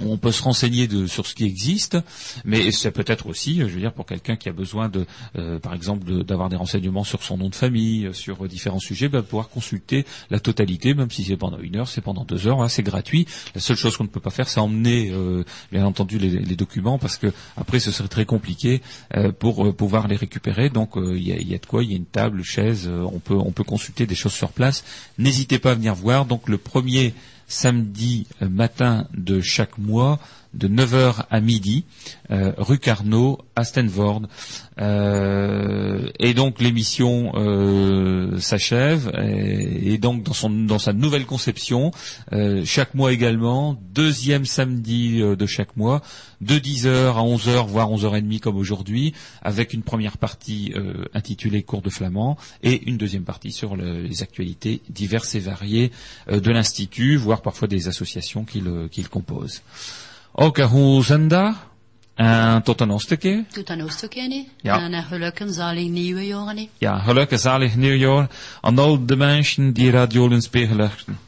S1: On peut se renseigner sur ce qui existe, mais ça peut être aussi, je veux dire, pour quelqu'un qui a besoin de, euh, par exemple, d'avoir des renseignements sur son nom de famille, euh, sur différents sujets, bah, pouvoir consulter la totalité, même si c'est pendant une heure, c'est pendant deux heures, hein, c'est gratuit. La seule chose qu'on ne peut pas faire, c'est emmener, euh, bien entendu, les, documents, parce que après, ce serait très compliqué euh, pour pouvoir les récupérer. Donc, il y, a, y a de quoi, il y a une table, une chaise, on peut, on peut consulter des choses sur place. N'hésitez pas à venir voir. Donc, le premier samedi euh, matin de chaque mois, de 9h à midi, euh, rue Carnot à Stanford. Euh, et donc l'émission euh, s'achève et, donc dans, sa nouvelle conception, chaque mois également, deuxième samedi de chaque mois, de 10h à 11h, voire 11h30 comme aujourd'hui, avec une première partie intitulée Cours de flamand et une deuxième partie sur le- les actualités diverses et variées de l'Institut, voire parfois des associations qui le, qui le composent. Ok, hoe zondag. En tot een ander keer.
S4: Tot een oostokje,
S1: Ja.
S4: En een gelukkig zalig nieuwe jaar, hè?
S1: Ja, gelukkig zalig nieuwjaar aan al de mensen die Radio Lenspeer luisteren.